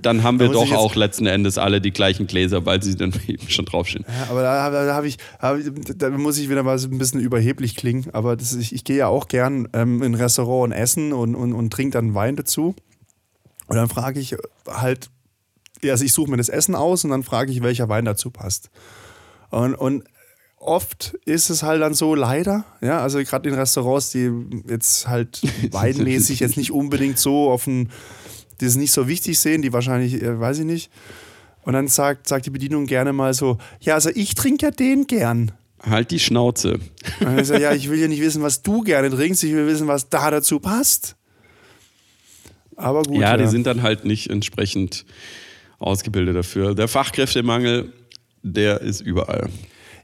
dann haben wir Da doch auch letzten Endes alle die gleichen Gläser, weil sie dann eben schon draufstehen. Ja, aber da, da, da, hab ich, hab da muss ich wieder mal so ein bisschen überheblich klingen. Aber das, ich, ich gehe ja auch gern ähm, in ein Restaurant und essen und, und, und trinke dann Wein dazu. Und dann frage ich halt, also ich suche mir das Essen aus und dann frage ich, welcher Wein dazu passt. Und, und oft ist es halt dann so, leider, ja, also gerade in Restaurants, die jetzt halt weinmäßig jetzt nicht unbedingt so auf ein, die es nicht so wichtig sehen, die wahrscheinlich, äh, weiß ich nicht. Und dann sagt, sagt die Bedienung gerne mal so, ja, also ich trinke ja den gern. Halt die Schnauze. Und ich sage, ja, ich will ja nicht wissen, was du gerne trinkst, ich will wissen, was da dazu passt. Aber gut. ja, die sind dann halt nicht entsprechend ausgebildet dafür. Der Fachkräftemangel, der ist überall.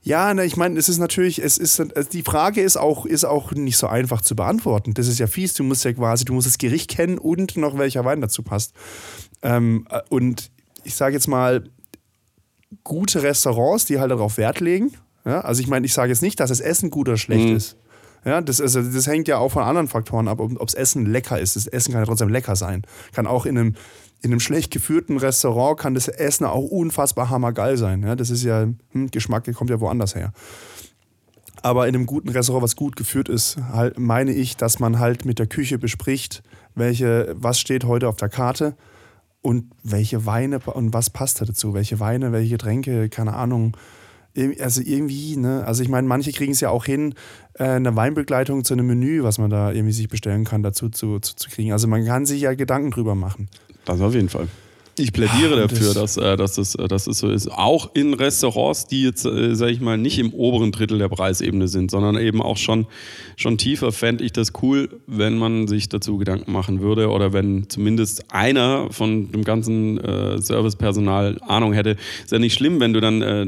Ja, ich meine, es ist natürlich, es ist, also die Frage ist auch, ist auch nicht so einfach zu beantworten. Das ist ja fies. Du musst ja quasi, du musst das Gericht kennen und noch welcher Wein dazu passt. Ähm, äh, und ich sage jetzt mal, gute Restaurants, die halt darauf Wert legen. Ja? Also ich meine, ich sage jetzt nicht, dass das Essen gut oder schlecht ist. Ja, das, also, das hängt ja auch von anderen Faktoren ab, ob das Essen lecker ist. Das Essen kann ja trotzdem lecker sein. Kann auch in einem, in einem schlecht geführten Restaurant kann das Essen auch unfassbar hammergeil sein. Ja, das ist ja, hm, Geschmack, kommt ja woanders her. Aber in einem guten Restaurant, was gut geführt ist, halt, meine ich, dass man halt mit der Küche bespricht, welche, was steht heute auf der Karte und welche Weine und was passt da dazu, welche Weine, welche Getränke, keine Ahnung. Also irgendwie, ne? Also ich meine, manche kriegen es ja auch hin, äh, eine Weinbegleitung zu einem Menü, was man da irgendwie sich bestellen kann, dazu zu, zu, zu kriegen. Also man kann sich ja Gedanken drüber machen. Das auf jeden Fall. Ich plädiere Ach, dafür, dass, äh, dass, es, äh, dass es so ist. Auch in Restaurants, die jetzt, äh, sag ich mal, nicht im oberen Drittel der Preisebene sind, sondern eben auch schon, schon tiefer, fände ich das cool, wenn man sich dazu Gedanken machen würde oder wenn zumindest einer von dem ganzen äh, Servicepersonal Ahnung hätte. Ist ja nicht schlimm, wenn du dann äh,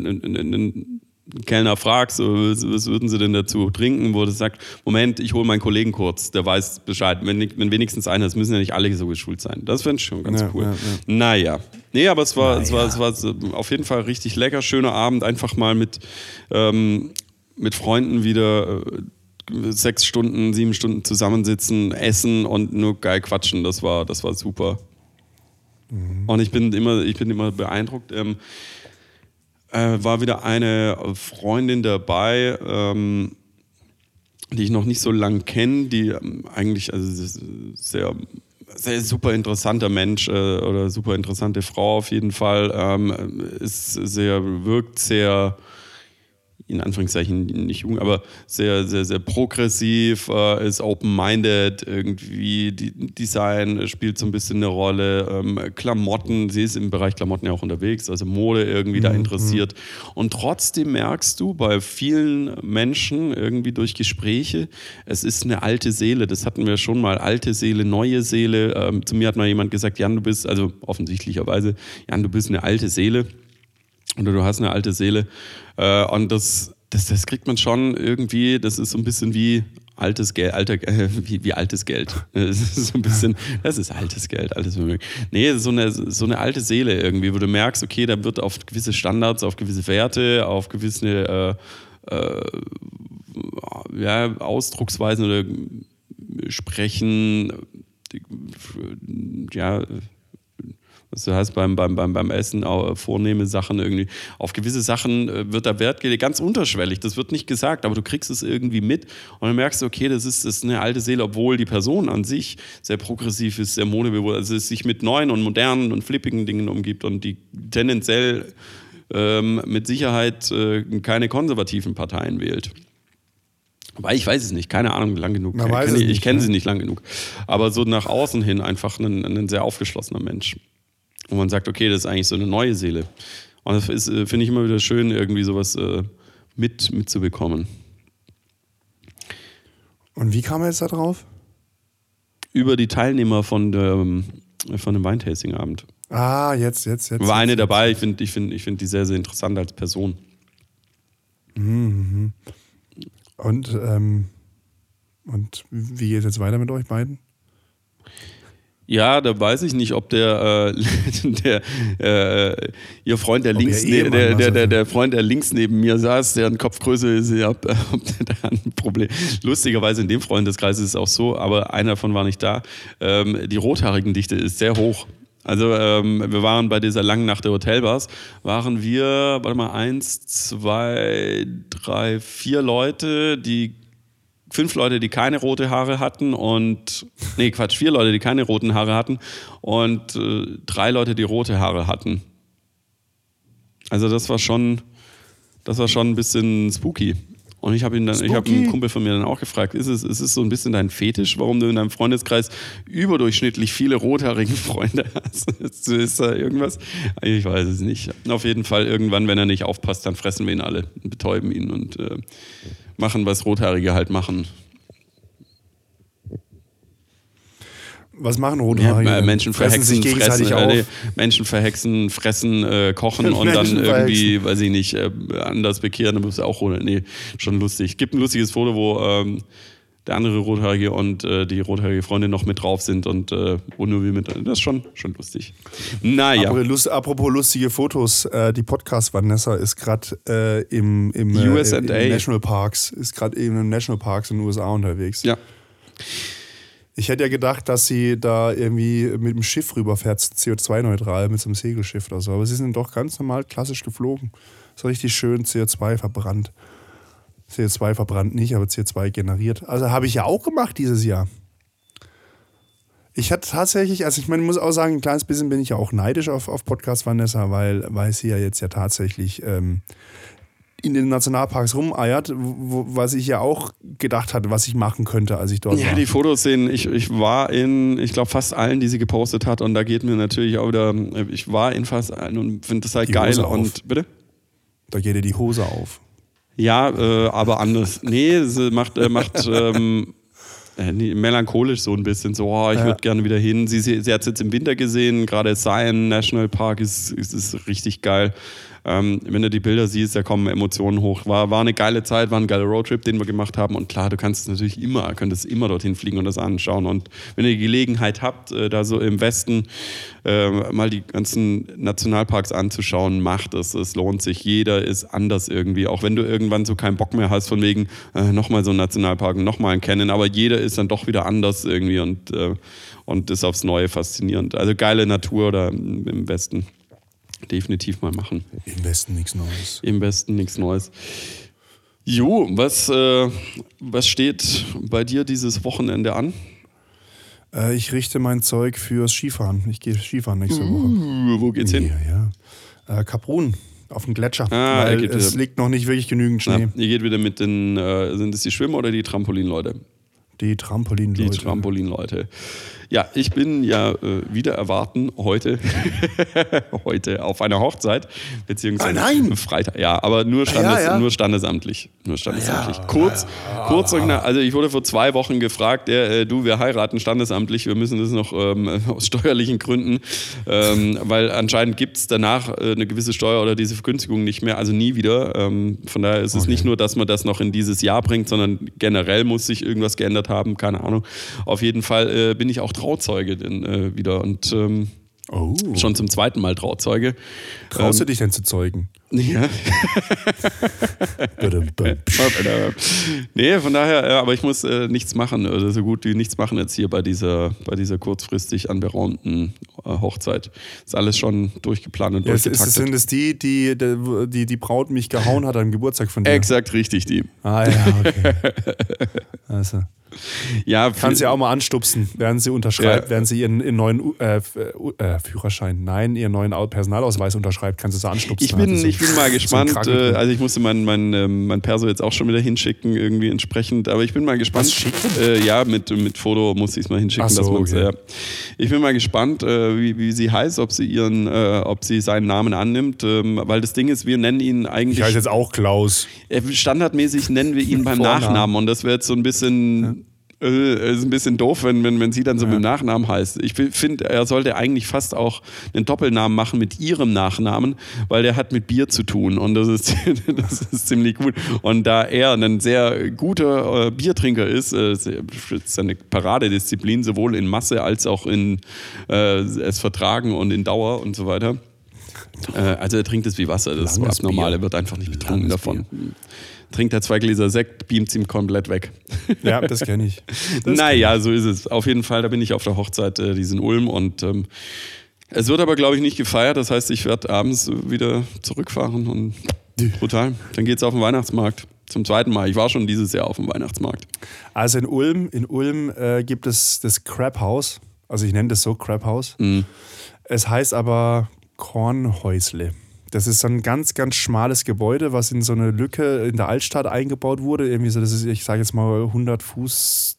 Kellner fragst, was würden sie denn dazu trinken, wo du sagt, Moment, ich hole meinen Kollegen kurz, der weiß Bescheid. Wenn, wenn wenigstens einer, es müssen ja nicht alle so geschult sein. Das fände ich schon ganz ja, cool. Ja, ja. Naja. Nee, aber es war, naja. es, war, es war auf jeden Fall richtig lecker, schöner Abend, einfach mal mit, ähm, mit Freunden wieder äh, sechs Stunden, sieben Stunden zusammensitzen, essen und nur geil quatschen. Das war, das war super. Mhm. Und ich bin immer, ich bin immer beeindruckt. Ähm, äh, war wieder eine Freundin dabei, ähm, die ich noch nicht so lange kenne, die ähm, eigentlich also sehr, sehr super interessanter Mensch äh, oder super interessante Frau auf jeden Fall, ähm, ist sehr, wirkt sehr in Anführungszeichen nicht jung, aber sehr, sehr, sehr progressiv, äh, ist open-minded, irgendwie die Design spielt so ein bisschen eine Rolle, ähm, Klamotten, sie ist im Bereich Klamotten ja auch unterwegs, also Mode irgendwie mhm. da interessiert. Und trotzdem merkst du bei vielen Menschen irgendwie durch Gespräche, es ist eine alte Seele, das hatten wir schon mal, alte Seele, neue Seele. Ähm, zu mir hat mal jemand gesagt, Jan, du bist, also offensichtlicherweise, Jan, du bist eine alte Seele oder du hast eine alte Seele. Äh, und das, das, das kriegt man schon irgendwie, das ist so ein bisschen wie altes Geld, alter, äh, wie, wie altes Geld. Das ist so ein bisschen, das ist altes Geld, altes Vermögen. Nee, so eine, so eine alte Seele irgendwie, wo du merkst, okay, da wird auf gewisse Standards, auf gewisse Werte, auf gewisse äh, äh, ja, Ausdrucksweisen oder Sprechen, ja, das heißt, beim, beim, beim, beim Essen auch vornehme Sachen irgendwie. Auf gewisse Sachen äh, wird da Wert gelegt, ganz unterschwellig. Das wird nicht gesagt, aber du kriegst es irgendwie mit und dann merkst du, okay, das ist, das ist eine alte Seele, obwohl die Person an sich sehr progressiv ist, sehr modebewusst, also es sich mit neuen und modernen und flippigen Dingen umgibt und die tendenziell ähm, mit Sicherheit äh, keine konservativen Parteien wählt. Weil ich weiß es nicht, keine Ahnung, lang genug. Man ich kenne, ich kenne ne? sie nicht lang genug. Aber so nach außen hin einfach ein, ein sehr aufgeschlossener Mensch. Und man sagt, okay, das ist eigentlich so eine neue Seele. Und das äh, finde ich immer wieder schön, irgendwie sowas äh, mit, mitzubekommen. Und wie kam er jetzt da drauf? Über die Teilnehmer von, der, ähm, von dem Weintasting-Abend. Ah, jetzt, jetzt, jetzt. War eine jetzt, dabei, ich finde ich find, ich find die sehr, sehr interessant als Person. Mhm. Und, ähm, und wie geht es jetzt weiter mit euch beiden? Ja, da weiß ich nicht, ob der, äh, der äh, ihr Freund, der links, ne, der, der, der, der, Freund, der links neben mir saß, deren Kopfgröße ist, ja, ob, ob der da ein Problem. Lustigerweise in dem Freundeskreis ist es auch so, aber einer davon war nicht da. Ähm, die rothaarigen Dichte ist sehr hoch. Also ähm, wir waren bei dieser langen Nacht der Hotelbars, waren wir, warte mal, eins, zwei, drei, vier Leute, die fünf Leute, die keine rote Haare hatten und, nee, Quatsch, vier Leute, die keine roten Haare hatten und äh, drei Leute, die rote Haare hatten. Also das war schon, das war schon ein bisschen spooky. Und ich habe ihn dann, spooky. ich habe einen Kumpel von mir dann auch gefragt, ist es, ist es so ein bisschen dein Fetisch, warum du in deinem Freundeskreis überdurchschnittlich viele rothaarige Freunde hast? ist da irgendwas? Ich weiß es nicht. Auf jeden Fall irgendwann, wenn er nicht aufpasst, dann fressen wir ihn alle und betäuben ihn und äh, machen, was Rothaarige halt machen. Was machen Rothaarige? Ja, Menschen fressen, sich gegenseitig fressen, äh, Menschen verhexen, fressen, äh, kochen und dann irgendwie, weiß ich nicht, äh, anders bekehren, dann bist du auch ohne. Nee, schon lustig. Gibt ein lustiges Foto, wo ähm, der andere Rothaarige und äh, die rothaarige Freundin noch mit drauf sind und äh, wo nur wir mit. Das ist schon, schon lustig. Naja. Lust, apropos lustige Fotos, äh, die Podcast Vanessa ist gerade äh, im, im, äh, im National Parks, ist gerade eben in National Parks in den USA unterwegs. Ja. Ich hätte ja gedacht, dass sie da irgendwie mit dem Schiff rüberfährt, CO2-neutral, mit so einem Segelschiff oder so. Aber sie sind doch ganz normal klassisch geflogen. So richtig schön CO2 verbrannt. CO2 verbrannt nicht, aber CO2 generiert. Also habe ich ja auch gemacht dieses Jahr. Ich hatte tatsächlich, also ich meine, muss auch sagen, ein kleines bisschen bin ich ja auch neidisch auf, auf Podcast Vanessa, weil, weil sie ja jetzt ja tatsächlich ähm, in den Nationalparks rumeiert, wo, was ich ja auch gedacht hatte, was ich machen könnte, als ich dort Ja, war. die Fotos sehen, ich, ich war in, ich glaube, fast allen, die sie gepostet hat und da geht mir natürlich auch wieder, ich war in fast allen und finde das halt Die geil und, bitte? Da geht dir die Hose auf. Ja, äh, aber anders. Nee, sie macht, äh, macht ähm, äh, melancholisch so ein bisschen. So, oh, ich Ja. würde gerne wieder hin. Sie, sie, sie hat es jetzt im Winter gesehen, gerade Zion National Park ist, ist, ist richtig geil. Ähm, wenn du die Bilder siehst, da kommen Emotionen hoch. War, war eine geile Zeit, war ein geiler Roadtrip, den wir gemacht haben. Und klar, du kannst natürlich immer, könntest immer dorthin fliegen und das anschauen. Und wenn ihr die Gelegenheit habt, äh, da so im Westen äh, mal die ganzen Nationalparks anzuschauen, macht es. Es lohnt sich. Jeder ist anders irgendwie. Auch wenn du irgendwann so keinen Bock mehr hast, von wegen äh, nochmal so ein Nationalpark und nochmal ein Kennen. Aber jeder ist dann doch wieder anders irgendwie und, äh, und ist aufs Neue faszinierend. Also geile Natur da im Westen. Definitiv mal machen. Im Westen nichts Neues. Im Westen nichts Neues. Jo, was, äh, was steht bei dir dieses Wochenende an? Äh, ich richte mein Zeug fürs Skifahren. Ich gehe Skifahren nächste Woche. Uh, wo geht's hin? Ja, ja. Äh, Kaprun, auf dem Gletscher. Ah, weil es wieder- liegt noch nicht wirklich genügend Na, Schnee. ihr geht wieder mit den, äh, sind es die Schwimmer oder die Trampolinleute? Die Trampolin Die Trampolinleute. Ja, ich bin ja äh, wieder erwarten heute, heute auf einer Hochzeit, beziehungsweise Ah, nein! Freitag. Ja, aber nur, Standes, ja. nur standesamtlich. Nur standesamtlich. kurz, kurz, und knapp, also ich wurde vor zwei Wochen gefragt, äh, du, wir heiraten standesamtlich, wir müssen das noch ähm, aus steuerlichen Gründen, ähm, weil anscheinend gibt es danach äh, eine gewisse Steuer oder diese Vergünstigung nicht mehr, also nie wieder. Ähm, von daher ist es nicht nur, dass man das noch in dieses Jahr bringt, sondern generell muss sich irgendwas geändert haben, keine Ahnung. Auf jeden Fall äh, bin ich auch Trauzeuge denn, äh, wieder und ähm, Oh. schon zum zweiten Mal Trauzeuge. Traust du dich denn zu zeugen? Ja. Bum. nee, von daher, aber ich muss äh, nichts machen, oder so gut wie nichts machen jetzt hier bei dieser, bei dieser kurzfristig anberaumten äh, Hochzeit. Ist alles schon durchgeplant und Ja, durchgetaktet. sind es die, die, die, die Braut mich gehauen hat am Geburtstag von dir? Exakt richtig, die. Ah ja, okay. Also, Ja, kann sie auch mal anstupsen, während sie unterschreibt, Ja. während sie ihren, ihren neuen äh, F- äh, Führerschein, nein, ihren neuen Au- Personalausweis unterschreibt, kann sie sie anstupsen. Ich bin, so- ich bin mal gespannt. einen äh, also ich musste mein, mein, ähm, mein Perso jetzt auch schon wieder hinschicken, irgendwie entsprechend. Aber ich bin mal gespannt. Was schicken? Äh, ja, mit, mit Foto muss ich es mal hinschicken. So, okay. ja. Ich bin mal gespannt, äh, wie, wie sie heißt, ob sie ihren, äh, ob sie seinen Namen annimmt. Ähm, weil das Ding ist, wir nennen ihn eigentlich. ich heiße jetzt auch Klaus. Äh, Standardmäßig nennen wir ihn beim Vornamen. Nachnamen und das wäre jetzt so ein bisschen. Äh, ist ein bisschen doof, wenn, wenn, wenn sie dann so mit dem Nachnamen heißt. Ich finde, er sollte eigentlich fast auch einen Doppelnamen machen mit ihrem Nachnamen, weil der hat mit Bier zu tun und das ist, das ist ziemlich gut. Und da er ein sehr guter äh, Biertrinker ist, äh, ist seine Paradedisziplin, sowohl in Masse als auch in äh, es vertragen und in Dauer und so weiter. Äh, also er trinkt es wie Wasser, das ist Langes abnormal, Bier. er wird einfach nicht betrunken Langes davon. Trinkt er zwei Gläser Sekt, beamt ihm komplett weg. Ja, das kenne ich. Das naja, so ist es. Auf jeden Fall, da bin ich auf der Hochzeit, äh, die ist in Ulm und ähm, es wird aber, glaube ich, nicht gefeiert. Das heißt, ich werde abends wieder zurückfahren und brutal. Dann geht es auf den Weihnachtsmarkt. Zum zweiten Mal. Ich war schon dieses Jahr auf dem Weihnachtsmarkt. Also in Ulm, in Ulm äh, gibt es das Crab House. Also ich nenne das so Crab House. Mhm. Es heißt aber Kornhäusle. Das ist so ein ganz, ganz schmales Gebäude, was in so eine Lücke in der Altstadt eingebaut wurde. Irgendwie so, das ist, ich sage jetzt mal 100 Fußmeter,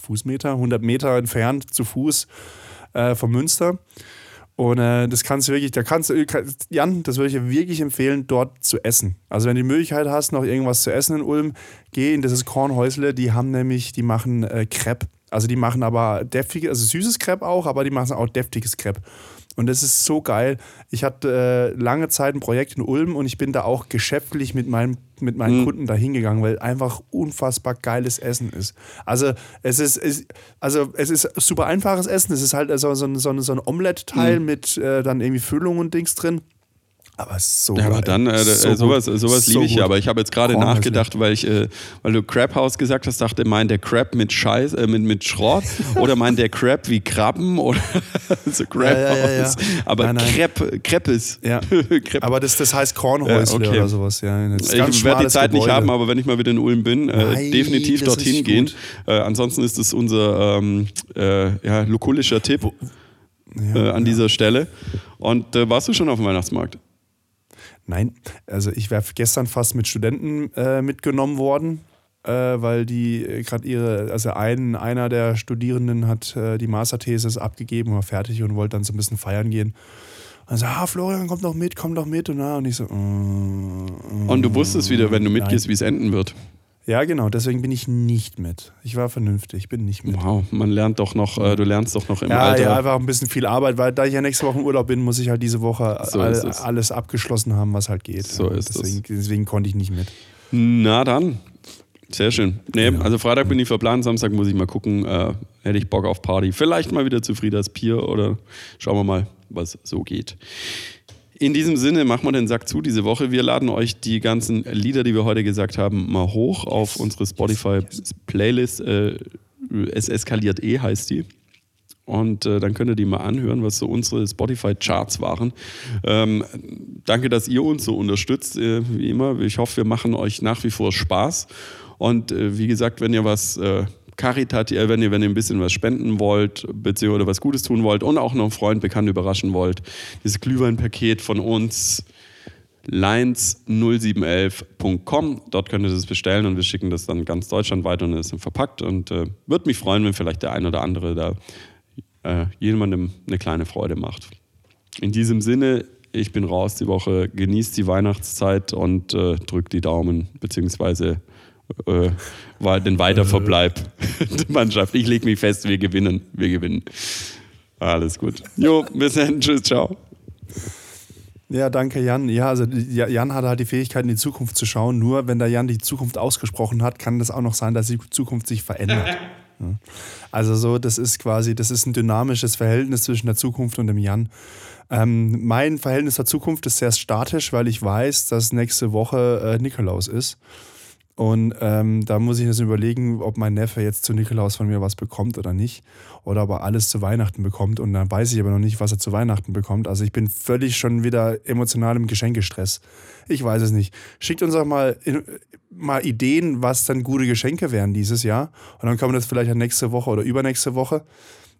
Fußmeter, 100 Meter entfernt zu Fuß äh, vom Münster. Und äh, das kannst du wirklich, da kannst du, Jan, das würde ich dir wirklich empfehlen, dort zu essen. Also wenn du die Möglichkeit hast, noch irgendwas zu essen in Ulm, geh in dieses Kornhäusle, die haben nämlich, die machen äh, Crepe. Also die machen aber deftige, also süßes Crepe auch, aber die machen auch deftiges Crepe. Und das ist so geil. Ich hatte äh, lange Zeit ein Projekt in Ulm und ich bin da auch geschäftlich mit, meinem, mit meinen mhm. Kunden da hingegangen, weil einfach unfassbar geiles Essen ist. Also es ist, es, also es ist super einfaches Essen. Es ist halt so, so, so, so ein Omelette-Teil mhm. mit äh, dann irgendwie Füllung und Dings drin. Aber so Ja, aber dann, äh, so äh, sowas, sowas liebe ich ja. Aber ich habe jetzt gerade nachgedacht, weil ich, äh, weil du Crab House gesagt hast, dachte, meint der Crab mit Scheiß, äh, mit, mit Schrott oder meint der Crab wie Krabben oder so Crab ja, ja, ja, Aber nein, nein. Crepe, Crepes. Ja. Crepe. Aber das, das heißt Kornhäusle okay. oder sowas, ja. Ich werde die Zeit Gebäude. nicht haben, aber wenn ich mal wieder in Ulm bin, äh, nein, definitiv dorthin gehen. Äh, ansonsten ist es unser ähm, ja, lukulischer Tipp. An dieser Stelle. Und warst du schon auf dem Weihnachtsmarkt? Nein, also ich wäre gestern fast mit Studenten äh, mitgenommen worden, äh, weil die äh, gerade ihre, also ein, einer der Studierenden hat äh, die Masterthesis abgegeben, war fertig und wollte dann so ein bisschen feiern gehen. Und so, ah, Florian, komm doch mit, komm doch mit. Und, und ich so, mm, Und du wusstest wieder, wenn du mitgehst, wie es enden wird. Ja, genau, deswegen bin ich nicht mit. Ich war vernünftig, ich bin nicht mit. Wow, man lernt doch noch, äh, du lernst doch noch im ja, Alter. Ja, einfach ein bisschen viel Arbeit, weil da ich ja nächste Woche im Urlaub bin, muss ich halt diese Woche so all, alles abgeschlossen haben, was halt geht. So ist deswegen, deswegen konnte ich nicht mit. Na dann, sehr schön. Nee, genau. also Freitag bin ich verplant, Samstag muss ich mal gucken, äh, hätte ich Bock auf Party. Vielleicht mal wieder zu Friedas Pier oder schauen wir mal, was so geht. In diesem Sinne machen wir den Sack zu diese Woche. Wir laden euch die ganzen Lieder, die wir heute gesagt haben, mal hoch auf unsere Spotify-Playlist. Äh, es eskaliert eh heißt die. Und äh, dann könnt ihr die mal anhören, was so unsere Spotify-Charts waren. Ähm, danke, dass ihr uns so unterstützt, äh, wie immer. Ich hoffe, wir machen euch nach wie vor Spaß. Und äh, wie gesagt, wenn ihr was äh, karitativ, wenn ihr, wenn ihr ein bisschen was spenden wollt, beziehungsweise was Gutes tun wollt und auch noch einen Freund, bekannt überraschen wollt, dieses Glühweinpaket von uns, lines0711.com. Dort könnt ihr das bestellen und wir schicken das dann ganz deutschlandweit und ist dann verpackt. Und äh, würde mich freuen, wenn vielleicht der ein oder andere da äh, jemandem eine kleine Freude macht. In diesem Sinne, ich bin raus die Woche, genießt die Weihnachtszeit und äh, drückt die Daumen, beziehungsweise äh, war den Weiterverbleib der Mannschaft. Ich lege mich fest, wir gewinnen. Wir gewinnen. Alles gut. Jo, bis dann. Tschüss, ciao. Ja, danke Jan. Ja, also Jan hat halt die Fähigkeit, in die Zukunft zu schauen. Nur wenn der Jan die Zukunft ausgesprochen hat, kann das auch noch sein, dass die Zukunft sich verändert. Also so, das ist quasi, das ist ein dynamisches Verhältnis zwischen der Zukunft und dem Jan. Ähm, mein Verhältnis zur Zukunft ist sehr statisch, weil ich weiß, dass nächste Woche äh, Nikolaus ist. Und ähm, da muss ich jetzt überlegen, ob mein Neffe jetzt zu Nikolaus von mir was bekommt oder nicht. Oder ob er alles zu Weihnachten bekommt. Und dann weiß ich aber noch nicht, was er zu Weihnachten bekommt. Also ich bin völlig schon wieder emotional im Geschenkestress. Ich weiß es nicht. Schickt uns auch mal, mal Ideen, was dann gute Geschenke wären dieses Jahr. Und dann kommen wir das vielleicht nächste Woche oder übernächste Woche.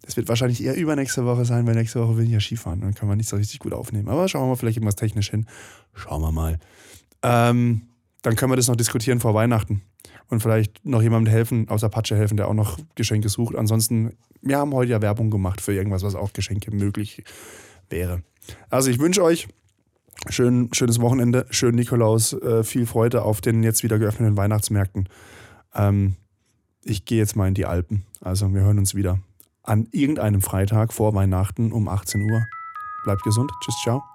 Das wird wahrscheinlich eher übernächste Woche sein, weil nächste Woche will ich ja Skifahren. Dann kann man nicht so richtig gut aufnehmen. Aber schauen wir mal vielleicht irgendwas technisch hin. Schauen wir mal. Ähm, dann können wir das noch diskutieren vor Weihnachten und vielleicht noch jemandem helfen, aus Apache helfen, der auch noch Geschenke sucht. Ansonsten, wir haben heute ja Werbung gemacht für irgendwas, was auch Geschenke möglich wäre. Also ich wünsche euch schön, schönes Wochenende, schönen Nikolaus, äh, viel Freude auf den jetzt wieder geöffneten Weihnachtsmärkten. Ähm, ich gehe jetzt mal in die Alpen. Also wir hören uns wieder an irgendeinem Freitag vor Weihnachten um 18 Uhr. Bleibt gesund. Tschüss, ciao.